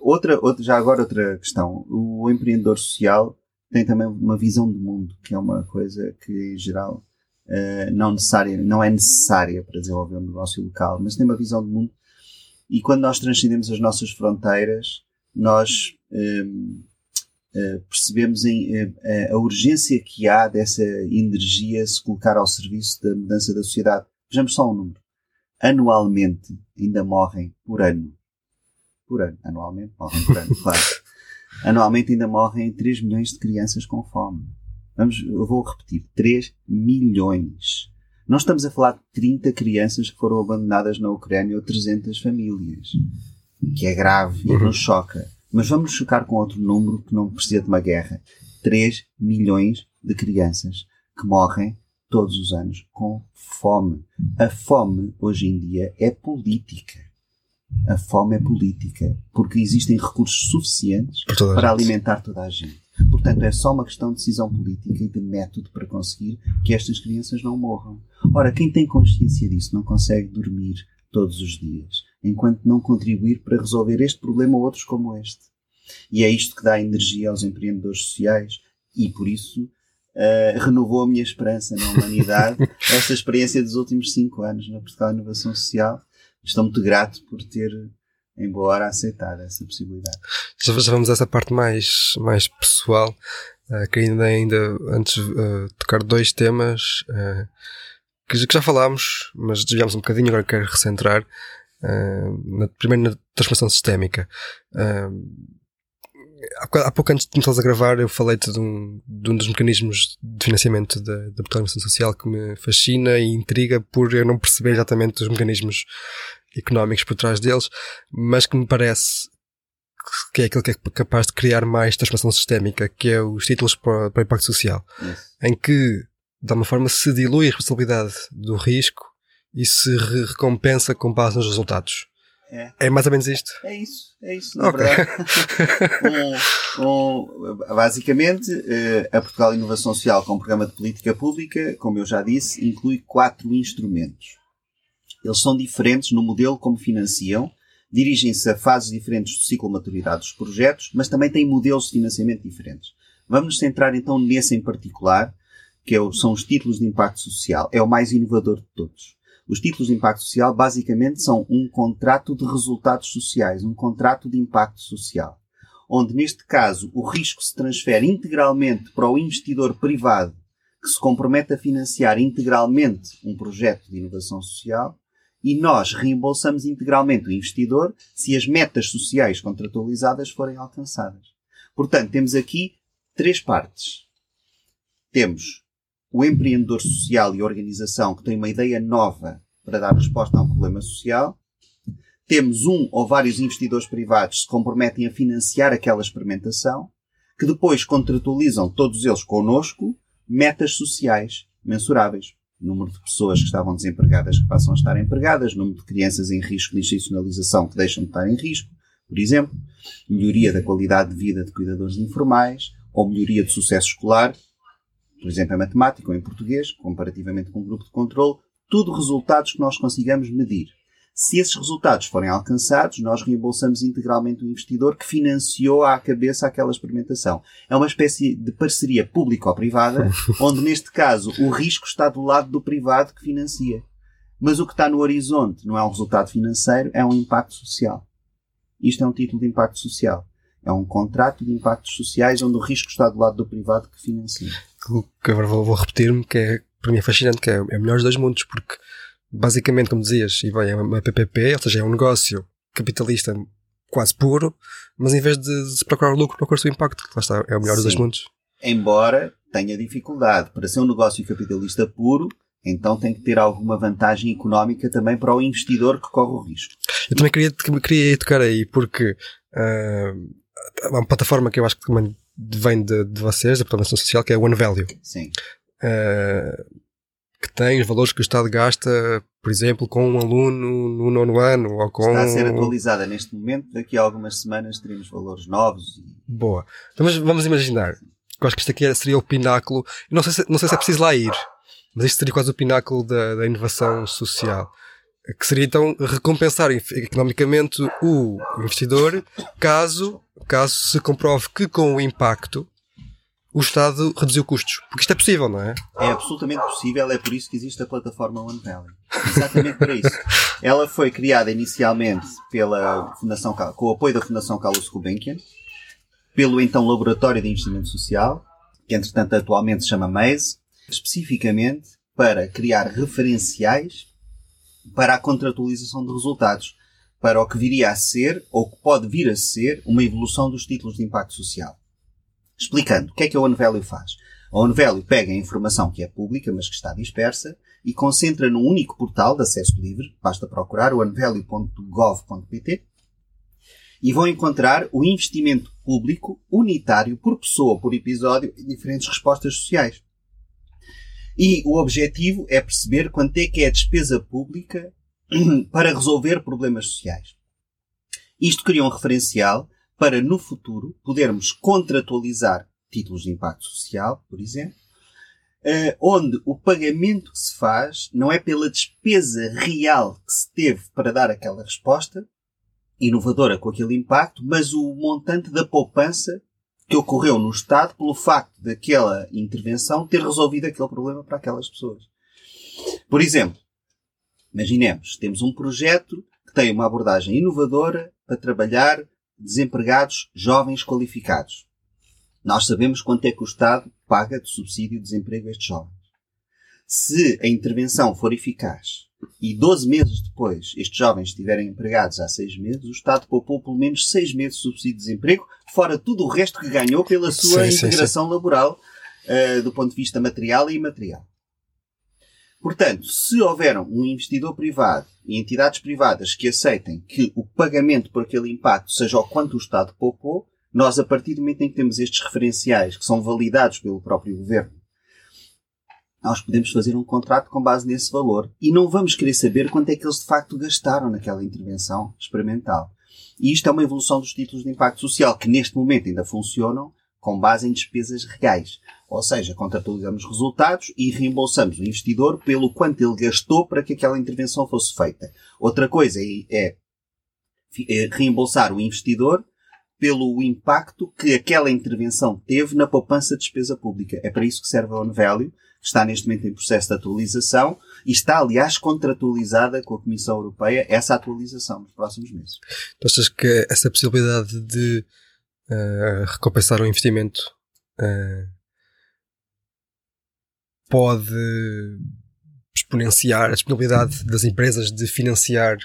outra, outra, já agora outra questão. O empreendedor social tem também uma visão de mundo, que é uma coisa que, em geral, uh, não, necessária, não é necessária para desenvolver um negócio local, mas tem uma visão de mundo. E quando nós transcendemos as nossas fronteiras, nós um, uh, eh, percebemos em, uh, a urgência que há dessa energia se colocar ao serviço da mudança da sociedade. Vejamos só um número. Anualmente ainda morrem por ano. Por ano. Anualmente morrem por ano, claro. Anualmente ainda morrem 3 milhões de crianças com fome. Vamos, eu vou repetir, 3 milhões. Não estamos a falar de 30 crianças que foram abandonadas na Ucrânia ou 300 famílias, que é grave e nos choca. Mas vamos chocar com outro número que não precisa de uma guerra. 3 milhões de crianças que morrem todos os anos com fome. A fome, hoje em dia, é política. A fome é política, porque existem recursos suficientes para alimentar toda a gente. Portanto, é só uma questão de decisão política e de método para conseguir que estas crianças não morram. Ora, quem tem consciência disso não consegue dormir todos os dias, enquanto não contribuir para resolver este problema ou outros como este. E é isto que dá energia aos empreendedores sociais e, por isso, uh, renovou a minha esperança na humanidade esta experiência dos últimos cinco anos na Portugal Inovação Social. Estou muito grato por ter em boa hora aceitar essa possibilidade. Já, vamos a essa parte mais, mais pessoal, uh, que ainda, ainda antes uh, tocar dois temas uh, que, que, já falámos, mas desviámos um bocadinho, agora quero recentrar. Uh, na, primeiro na transformação sistémica. Uh, há, pouco antes de começares a gravar, eu falei-te de um, de um dos mecanismos de financiamento da, da programação social que me fascina e intriga por eu não perceber exatamente os mecanismos económicos por trás deles, mas que me parece que é aquilo que é capaz de criar mais transformação sistémica, que é os títulos para, para o impacto social, em que, de alguma forma, se dilui a responsabilidade do risco e se re recompensa com base nos resultados. É. é mais ou menos isto? É isso, é isso, na okay. verdade. um, um, basicamente, eh, a Portugal Inovação Social com o Programa de Política Pública, como eu já disse, inclui quatro instrumentos. Eles são diferentes no modelo como financiam, dirigem-se a fases diferentes do ciclo de maturidade dos projetos, mas também têm modelos de financiamento diferentes. Vamos nos centrar então nesse em particular, que é são os títulos de impacto social. É o mais inovador de todos. Os títulos de impacto social basicamente são um contrato de resultados sociais, um contrato de impacto social, onde neste caso o risco se transfere integralmente para o investidor privado que se compromete a financiar integralmente um projeto de inovação social e nós reembolsamos integralmente o investidor se as metas sociais contratualizadas forem alcançadas. Portanto, temos aqui três partes. Temos o empreendedor social e organização que tem uma ideia nova para dar resposta a um problema social. Temos um ou vários investidores privados que se comprometem a financiar aquela experimentação, que depois contratualizam todos eles connosco metas sociais mensuráveis. Número de pessoas que estavam desempregadas que passam a estar empregadas, número de crianças em risco de institucionalização que deixam de estar em risco, por exemplo, melhoria da qualidade de vida de cuidadores informais, ou melhoria de sucesso escolar, por exemplo, em matemática ou em português, comparativamente com o grupo de controle, tudo resultados que nós consigamos medir. Se esses resultados forem alcançados, nós reembolsamos integralmente o investidor que financiou à cabeça aquela experimentação. É uma espécie de parceria público-privada, onde neste caso o risco está do lado do privado que financia. Mas o que está no horizonte não é um resultado financeiro, é um impacto social. Isto é um título de impacto social. É um contrato de impactos sociais onde o risco está do lado do privado que financia que agora vou, vou repetir-me, que é, para mim é fascinante, que é, é o melhor dos dois mundos, porque basicamente, como dizias, e bem, é uma PPP, ou seja, é um negócio capitalista quase puro, mas em vez de se procurar lucro, procura-se o impacto, que lá está, é o melhor Sim. dos mundos. Embora tenha dificuldade. Para ser um negócio capitalista puro, então tem que ter alguma vantagem económica também para o investidor que corre o risco. Eu também queria, queria tocar aí, porque uh, uma plataforma que eu acho que também vem de, de vocês, da programação social, que é o One Value. Sim. Uh, que tem os valores que o Estado gasta, por exemplo, com um aluno no nono ano ou com. Está a ser atualizada neste momento, daqui a algumas semanas teremos valores novos. Boa. Então, mas vamos imaginar. Eu acho que isto aqui seria o pináculo. Não sei se, não sei se é preciso lá ir, mas isto seria quase o pináculo da, da inovação social que seria então recompensar economicamente o investidor caso, caso se comprove que com o impacto o Estado reduziu custos. Porque isto é possível, não é? É absolutamente possível, é por isso que existe a plataforma One Valley. Exatamente para isso. Ela foi criada inicialmente pela Fundação, com o apoio da Fundação Carlos Gulbenkian, pelo então Laboratório de Investimento Social, que entretanto atualmente se chama MAISE, especificamente para criar referenciais para a contratualização de resultados, para o que viria a ser, ou que pode vir a ser, uma evolução dos títulos de impacto social. Explicando, o que é que a OneValue faz? A OneValue pega a informação que é pública, mas que está dispersa, e concentra num único portal de acesso livre, basta procurar onevalue.gov.pt, e vão encontrar o investimento público unitário por pessoa, por episódio, em diferentes respostas sociais. E o objetivo é perceber quanto é que é a despesa pública para resolver problemas sociais. Isto cria um referencial para, no futuro, podermos contratualizar títulos de impacto social, por exemplo, eh, onde o pagamento que se faz não é pela despesa real que se teve para dar aquela resposta inovadora com aquele impacto, mas o montante da poupança que ocorreu no Estado pelo facto daquela intervenção ter resolvido aquele problema para aquelas pessoas. Por exemplo, imaginemos, temos um projeto que tem uma abordagem inovadora para trabalhar desempregados jovens qualificados. Nós sabemos quanto é que o Estado paga de subsídio de desemprego a estes jovens. Se a intervenção for eficaz e 12 meses depois estes jovens estiverem empregados há 6 meses, o Estado poupou pelo menos 6 meses de subsídio de desemprego, fora tudo o resto que ganhou pela sua sim, integração sim, sim. laboral uh, do ponto de vista material e imaterial. Portanto, se houver um investidor privado e entidades privadas que aceitem que o pagamento por aquele impacto seja o quanto o Estado poupou, nós, a partir do momento em que temos estes referenciais que são validados pelo próprio governo, nós podemos fazer um contrato com base nesse valor e não vamos querer saber quanto é que eles de facto gastaram naquela intervenção experimental. E isto é uma evolução dos títulos de impacto social que neste momento ainda funcionam com base em despesas reais. Ou seja, contratualizamos resultados e reembolsamos o investidor pelo quanto ele gastou para que aquela intervenção fosse feita. Outra coisa é, é, é reembolsar o investidor pelo impacto que aquela intervenção teve na poupança de despesa pública. É para isso que serve a ONValue, que está neste momento em processo de atualização e está, aliás, contratualizada com a Comissão Europeia essa atualização nos próximos meses. Tu achas que essa possibilidade de uh, recompensar o investimento uh, pode exponenciar a disponibilidade das empresas de financiar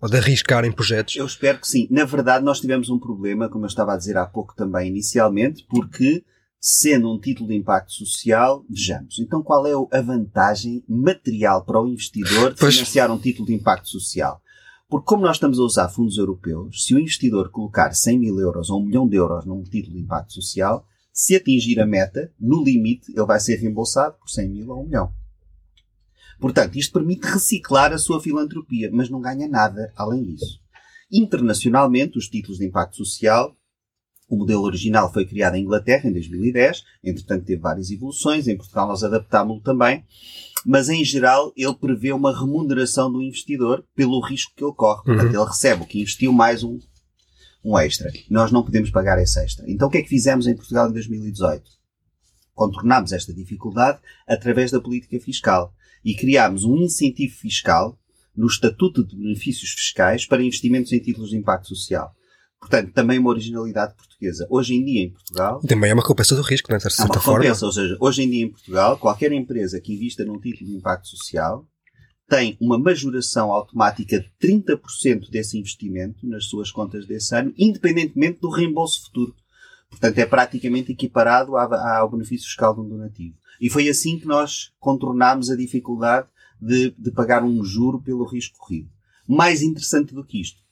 ou de arriscar em projetos? Eu espero que sim. Na verdade, nós tivemos um problema, como eu estava a dizer há pouco também inicialmente, porque sendo um título de impacto social, vejamos. Então, qual é a vantagem material para o investidor de pois. financiar um título de impacto social? Porque como nós estamos a usar fundos europeus, se o investidor colocar 100 mil euros ou 1 milhão de euros num título de impacto social, se atingir a meta, no limite, ele vai ser reembolsado por 100 mil ou 1 milhão. Portanto, isto permite reciclar a sua filantropia, mas não ganha nada além disso. Internacionalmente, os títulos de impacto social, o modelo original foi criado em Inglaterra em 2010, entretanto teve várias evoluções, em Portugal nós adaptámos-lo também, mas em geral ele prevê uma remuneração do investidor pelo risco que ele corre. Portanto, uhum. ele recebe o que investiu mais um, um extra. Nós não podemos pagar esse extra. Então o que é que fizemos em Portugal em 2018? Contornámos esta dificuldade através da política fiscal e criámos um incentivo fiscal no Estatuto de Benefícios Fiscais para investimentos em títulos de impacto social. Portanto, também uma originalidade portuguesa. Hoje em dia em Portugal. Também é uma recompensa do risco, não é? De certa é uma recompensa, forma. ou seja, hoje em dia em Portugal, qualquer empresa que invista num título de impacto social tem uma majoração automática de 30% desse investimento nas suas contas desse ano, independentemente do reembolso futuro. Portanto, é praticamente equiparado ao benefício fiscal de um donativo. E foi assim que nós contornámos a dificuldade de, de pagar um juro pelo risco corrido. Mais interessante do que isto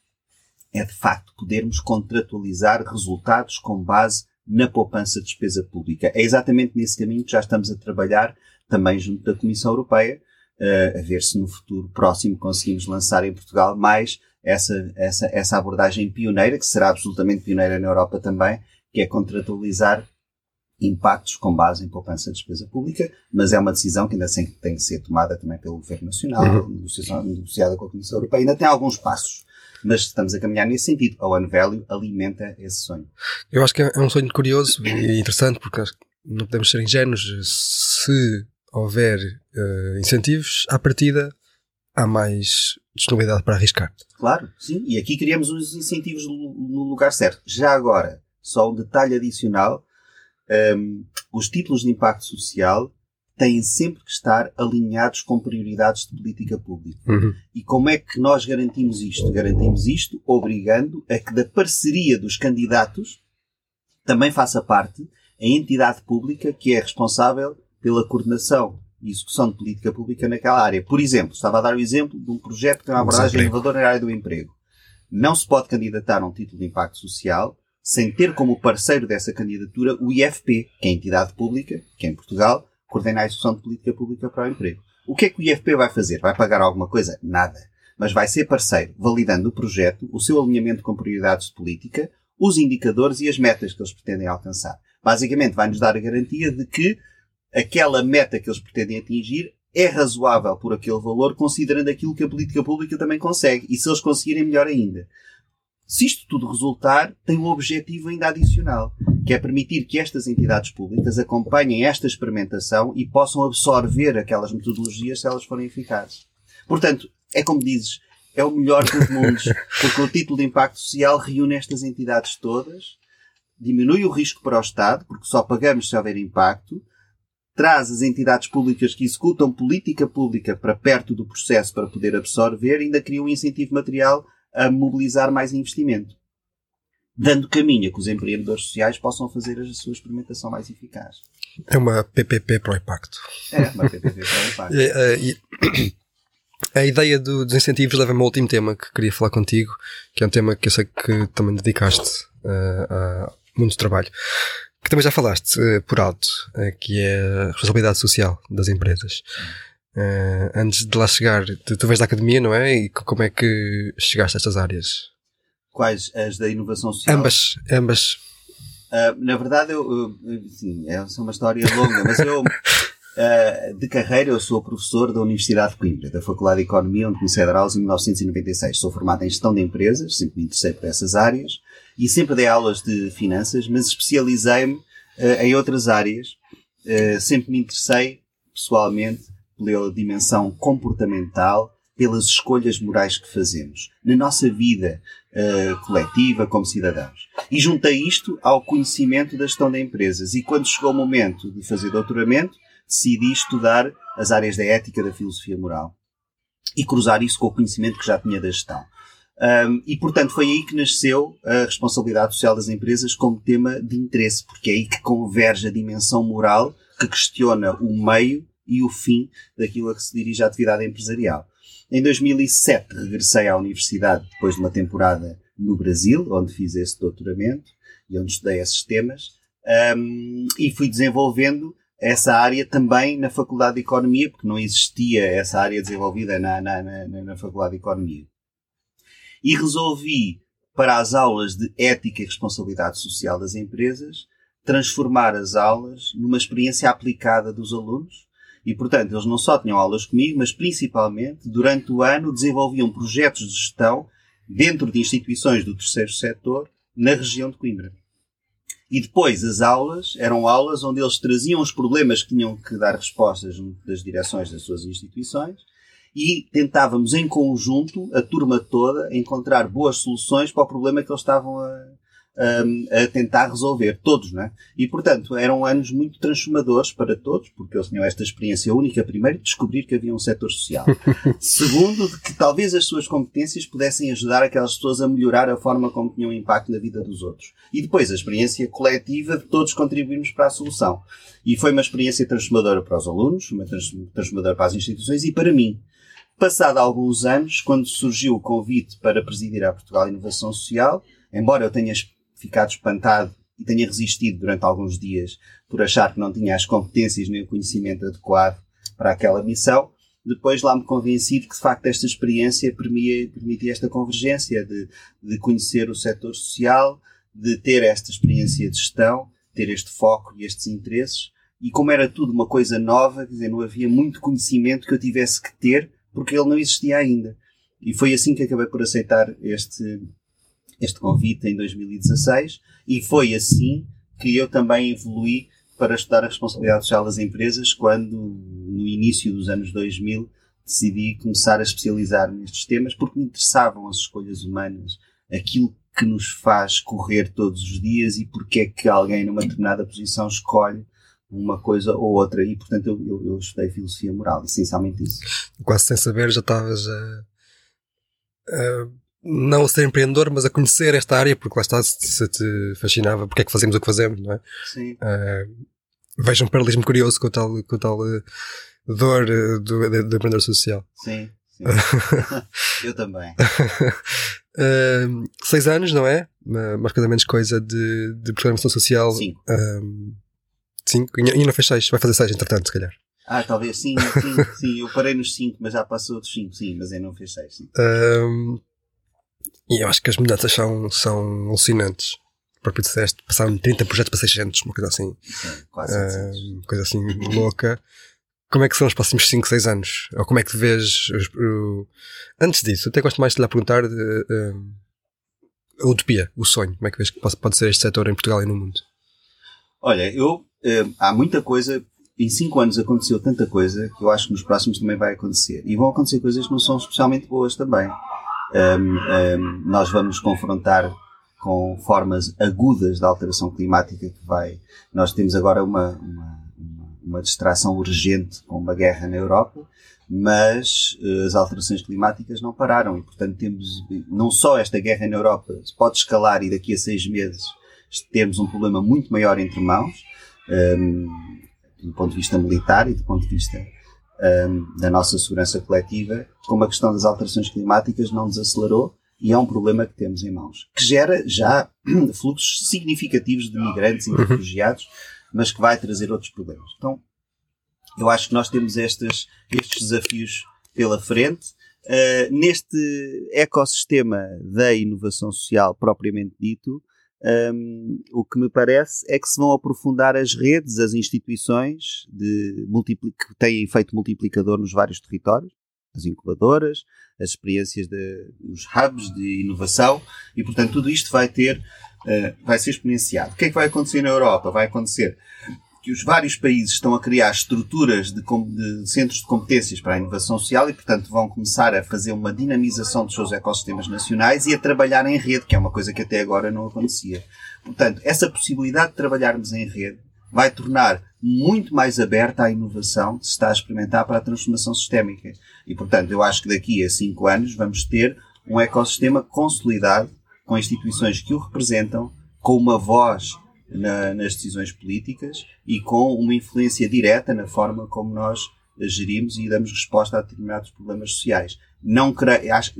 é, de facto, podermos contratualizar resultados com base na poupança de despesa pública. É exatamente nesse caminho que já estamos a trabalhar também junto da Comissão Europeia, uh, a ver se no futuro próximo conseguimos lançar em Portugal mais essa, essa, essa abordagem pioneira, que será absolutamente pioneira na Europa também, que é contratualizar impactos com base em poupança de despesa pública, mas é uma decisão que ainda tem que ser tomada também pelo Governo Nacional, uhum. negociada com a Comissão Europeia. Ainda tem alguns passos, mas estamos a caminhar nesse sentido. A One Value alimenta esse sonho. Eu acho que é um sonho curioso e interessante, porque não podemos ser ingênuos. Se houver uh, incentivos, à partida há mais disponibilidade para arriscar. Claro, sim. E aqui criamos os incentivos no lugar certo. Já agora, só um detalhe adicional. Um, ehm, os títulos de impacto social têm sempre que estar alinhados com prioridades de política pública. Uhum. E como é que nós garantimos isto? Garantimos isto obrigando a que da parceria dos candidatos também faça parte a entidade pública que é responsável pela coordenação e execução de política pública naquela área. Por exemplo, estava a dar o exemplo de um projeto que tem uma abordagem inovadora na área do emprego. Não se pode candidatar a um título de impacto social sem ter como parceiro dessa candidatura o IFP, que é a entidade pública, que é em Portugal, coordena a execução de política pública para o emprego. O que é que o IFP vai fazer? Vai pagar alguma coisa? Nada. Mas vai ser parceiro, validando o projeto, o seu alinhamento com prioridades de política, os indicadores e as metas que eles pretendem alcançar. Basicamente, vai-nos dar a garantia de que aquela meta que eles pretendem atingir é razoável por aquele valor, considerando aquilo que a política pública também consegue. E se eles conseguirem, melhor ainda. Se isto tudo resultar, tem um objetivo ainda adicional, que é permitir que estas entidades públicas acompanhem esta experimentação e possam absorver aquelas metodologias se elas forem eficazes. Portanto, é como dizes, é o melhor dos mundos, porque o título de impacto social reúne estas entidades todas, diminui o risco para o Estado, porque só pagamos se houver impacto, traz as entidades públicas que executam política pública para perto do processo para poder absorver ainda cria um incentivo material a mobilizar mais investimento. Dando caminho a que os empreendedores sociais possam fazer a sua experimentação mais eficaz. É uma PPP para o impacto. É, uma PPP para o impacto. E, e, a ideia do, dos incentivos leva-me ao último tema que queria falar contigo, que é um tema que eu sei que também dedicaste uh, a muito trabalho, que também já falaste uh, por alto, uh, que é a responsabilidade social das empresas. antes de lá chegar, tu, tu vens da academia, não é? E como é que chegaste a estas áreas? Quais? As da inovação social? Ambas, ambas. na verdade, eu, eu, sim, é uma história longa, mas eu Uh, de carreira, eu sou professor da Universidade de Coimbra, da Faculdade de Economia, onde comecei a dar aulas em 1996. Sou formado em gestão de empresas, sempre me interessei por essas áreas e sempre dei aulas de finanças, mas especializei-me uh, em outras áreas. Uh, sempre me interessei, pessoalmente, pela dimensão comportamental, pelas escolhas morais que fazemos na nossa vida coletiva como cidadãos. E juntei isto ao conhecimento da gestão de empresas. E quando chegou o momento de fazer doutoramento, decidi estudar as áreas da ética da filosofia moral e cruzar isso com o conhecimento que já tinha da gestão. Um, e, portanto, foi aí que nasceu a responsabilidade social das empresas como tema de interesse, porque é aí que converge a dimensão moral que questiona o meio e o fim daquilo a que se dirige a atividade empresarial. Em 2007 regressei à universidade depois de uma temporada no Brasil, onde fiz esse doutoramento e onde estudei esses temas, um, e fui desenvolvendo essa área também na Faculdade de Economia, porque não existia essa área desenvolvida na, na, na, na Faculdade de Economia. E resolvi, para as aulas de ética e responsabilidade social das empresas, transformar as aulas numa experiência aplicada dos alunos. E, portanto, eles não só tinham aulas comigo, mas principalmente, durante o ano, desenvolviam projetos de gestão dentro de instituições do terceiro setor na região de Coimbra. E depois as aulas eram aulas onde eles traziam os problemas que tinham que dar respostas das direções das suas instituições e tentávamos em conjunto, a turma toda, encontrar boas soluções para o problema que eles estavam a, a, a tentar resolver, todos, né? E, portanto, eram anos muito transformadores para todos, porque eles tinham esta experiência única, primeiro, de descobrir que havia um setor social. Segundo, de que talvez as suas competências pudessem ajudar aquelas pessoas a melhorar a forma como tinham impacto na vida dos outros. E depois, a experiência coletiva de todos contribuirmos para a solução. E foi uma experiência transformadora para os alunos, uma transformadora para as instituições e para mim. Passado alguns anos, quando surgiu o convite para presidir a Portugal Inovação Social, embora eu tenha ficado espantado e tenha resistido durante alguns dias por achar que não tinha as competências nem o conhecimento adequado para aquela missão. Depois lá me convenci de que de facto esta experiência permitia, permitia esta convergência de, de conhecer o setor social, de ter esta experiência de gestão, ter este foco e estes interesses. E como era tudo uma coisa nova, quer dizer, não havia muito conhecimento que eu tivesse que ter porque ele não existia ainda. E foi assim que acabei por aceitar este, este convite em 2016 e foi assim que eu também evolui para estudar a responsabilidade social das empresas quando, no início dos anos 2000, decidi começar a especializar nestes temas porque me interessavam as escolhas humanas, aquilo que nos faz correr todos os dias e porque é que alguém numa determinada posição escolhe uma coisa ou outra. E, portanto, eu, eu, eu estudei filosofia moral, essencialmente isso. Quase sem saber, já estavas a, a não a ser empreendedor, mas a conhecer esta área, porque lá está, se te fascinava, porque é que fazemos o que fazemos, não é? Sim. Uh, vejo um paralelismo curioso com o tal, com o tal uh, dor uh, do, do, do empreendedor social. Sim, sim. Eu também. uh, seis anos, não é? Mais coisa menos coisa de, de programação social. Cinco. Um, cinco. E ainda não fez seis. Vai fazer seis, entretanto, se calhar. Ah, talvez sim, sim, sim. Eu parei nos cinco, mas já passou dos cinco, sim, mas ainda não fez seis. Sim. Um, e eu acho que as mudanças são, são alucinantes. O próprio disseste, passaram 30 projetos para 600, uma coisa assim. Sim, quase 700. Uma coisa assim louca. Como é que são os próximos 5, 6 anos? Ou como é que vês. Uh, antes disso, até gosto mais de lhe perguntar uh, a utopia, o sonho. Como é que vês que pode, pode ser este setor em Portugal e no mundo? Olha, eu. Há muita coisa. Em 5 anos aconteceu tanta coisa que eu acho que nos próximos também vai acontecer. E vão acontecer coisas que não são especialmente boas também. um, um, nós vamos confrontar com formas agudas da alteração climática que vai. Nós temos agora uma, uma, uma distração urgente com uma guerra na Europa, mas uh, as alterações climáticas não pararam e, portanto, temos não só esta guerra na Europa pode escalar e daqui a seis meses temos um problema muito maior entre mãos, um, do ponto de vista militar e do ponto de vista um, da nossa segurança coletiva, como a questão das alterações climáticas não desacelerou e é um problema que temos em mãos, que gera já fluxos significativos de migrantes e de uhum. refugiados, mas que vai trazer outros problemas. Então, eu acho que nós temos estes, estes desafios pela frente. Uh, neste ecossistema da inovação social propriamente dito, um, o que me parece é que se vão aprofundar as redes, as instituições de que têm efeito multiplicador nos vários territórios, as incubadoras, as experiências de, os hubs de inovação e, portanto, tudo isto vai ter, uh, vai ser exponenciado. O que é que vai acontecer na Europa? Vai acontecer que os vários países estão a criar estruturas de, de, centros de competências para a inovação social e, portanto, vão começar a fazer uma dinamização dos seus ecossistemas nacionais e a trabalhar em rede, que é uma coisa que até agora não acontecia. Portanto, essa possibilidade de trabalharmos em rede vai tornar muito mais aberta à inovação que se está a experimentar para a transformação sistémica. E, portanto, eu acho que daqui a cinco anos vamos ter um ecossistema consolidado, com instituições que o representam, com uma voz na, nas decisões políticas e com uma influência direta na forma como nós gerimos e damos resposta a determinados problemas sociais. Não, creio, acho,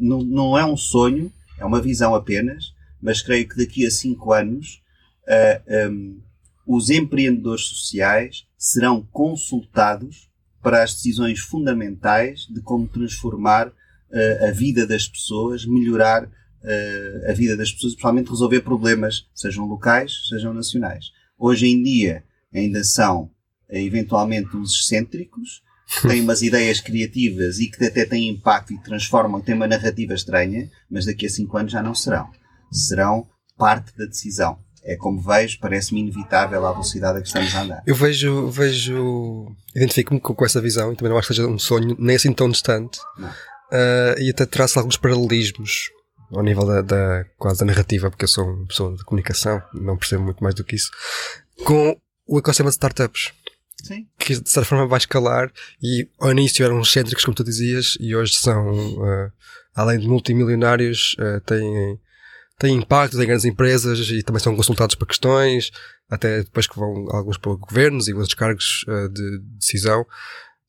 não, não é um sonho, é uma visão apenas, mas creio que daqui a cinco anos uh, eh, um, os empreendedores sociais serão consultados para as decisões fundamentais de como transformar uh, a vida das pessoas, melhorar uh, a vida das pessoas, principalmente resolver problemas, sejam locais, sejam nacionais. Hoje em dia ainda são uh, eventualmente uns excêntricos, que têm umas ideias criativas e que até têm impacto e transformam, têm uma narrativa estranha, mas daqui a cinco anos já não serão. Serão parte da decisão. É como vejo, parece-me inevitável a velocidade a que estamos a andar. Eu vejo, vejo, identifico-me com, com, essa visão e também não acho que seja um sonho nem assim tão distante. Uh, e até traço alguns paralelismos ao nível da, da, quase da narrativa, porque eu sou uma pessoa de comunicação, não percebo muito mais do que isso, com o ecossistema de startups. Sim. Que de certa forma vai escalar e ao início eram excêntricos, como tu dizias, e hoje são, uh, além de multimilionários, uh, têm, têm impacto em grandes empresas e também são consultados para questões, até depois que vão alguns para governos e outros cargos uh, de decisão.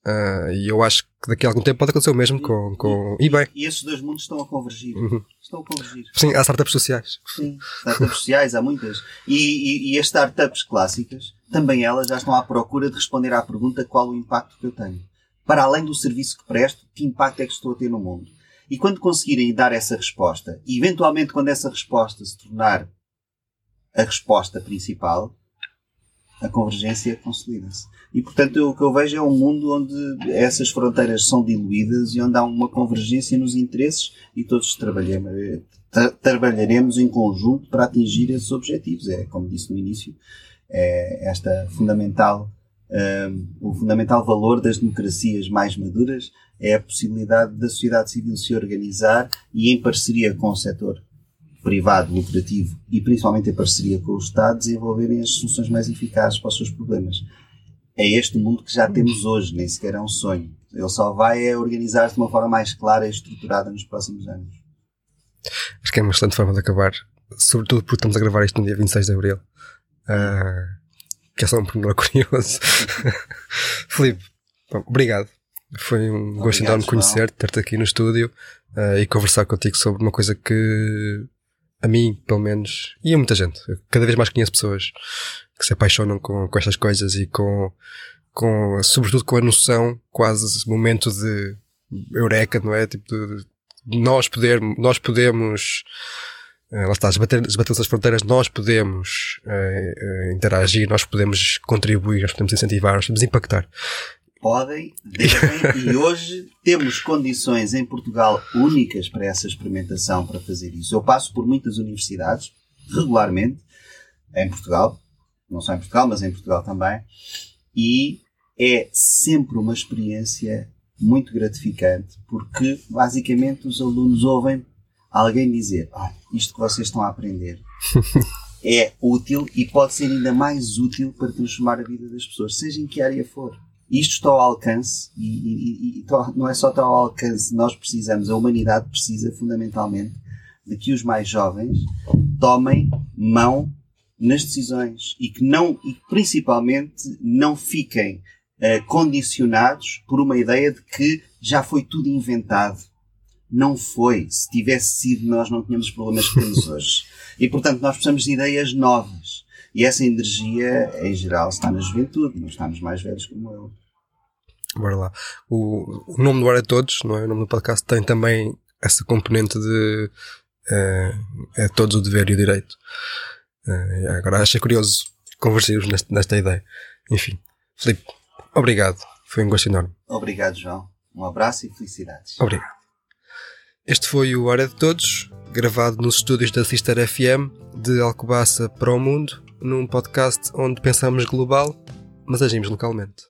Uh, e eu acho que daqui a algum tempo pode acontecer o mesmo com, com e, eBay. E esses dois mundos estão a convergir. Uhum. Estão a convergir. Sim, há startups sociais. Sim, startups sociais, há muitas. E, e, e, as startups clássicas, também elas já estão à procura de responder à pergunta qual o impacto que eu tenho. Para além do serviço que presto, que impacto é que estou a ter no mundo? E quando conseguirem dar essa resposta, e eventualmente quando essa resposta se tornar a resposta principal, a convergência consolida-se. E, portanto, eu, o que eu vejo é um mundo onde essas fronteiras são diluídas e onde há uma convergência nos interesses e todos trabalhamos, tra trabalharemos em conjunto para atingir esses objetivos. É, como disse no início, é esta fundamental, um, o fundamental valor das democracias mais maduras é a possibilidade da sociedade civil se organizar e em parceria com o setor privado, lucrativo e principalmente em parceria com o Estado desenvolverem as soluções mais eficazes para os seus problemas. É este o mundo que já temos hoje, nem sequer é um sonho. Ele só vai é organizar-se de uma forma mais clara e estruturada nos próximos anos. Acho que é uma excelente forma de acabar, sobretudo porque estamos a gravar isto no dia 26 de Abril. Uh, que é só um pormenor curioso. Filipe, bom, obrigado. Foi um obrigado, gosto enorme conhecer-te, ter-te aqui no estúdio uh, e conversar contigo sobre uma coisa que a mim, pelo menos, e a muita gente. Eu cada vez mais conheço pessoas que se apaixonam com, com estas coisas e com, com, sobretudo com a noção, quase momento de eureka, não é? Tipo, de, nós podermos, nós podemos, uh, lá está, esbater essas fronteiras, nós podemos uh, uh, interagir, nós podemos contribuir, nós podemos incentivar, nós podemos impactar podem, devem, e hoje temos condições em Portugal únicas para essa experimentação, para fazer isso. Eu passo por muitas universidades, regularmente, em Portugal, não só em Portugal, mas em Portugal também, e é sempre uma experiência muito gratificante, porque basicamente os alunos ouvem alguém dizer: ah, isto que vocês estão a aprender é útil e pode ser ainda mais útil para transformar a vida das pessoas, seja em que área for. Isto está ao alcance e, e, e não é só está ao alcance, nós precisamos, a humanidade precisa fundamentalmente de que os mais jovens tomem mão nas decisões e que não, e principalmente não fiquem uh, condicionados por uma ideia de que já foi tudo inventado. Não foi. Se tivesse sido, nós não tínhamos os problemas que temos hoje. E portanto, nós precisamos de ideias novas. E essa energia, em geral, está na juventude, não está nos mais velhos como eu. Bora lá. O, o nome do Ar é Todos, não é? O nome do podcast tem também essa componente de uh, é todos o dever e o direito. Uh, agora achei curioso conversar nesta, nesta ideia. Enfim, Filipe, obrigado. Foi um gosto enorme. Obrigado, João. Um abraço e felicidades. Obrigado. Este foi o Área de Todos, gravado nos estúdios da Sister FM de Alcobaça para o Mundo, num podcast onde pensamos global, mas agimos localmente.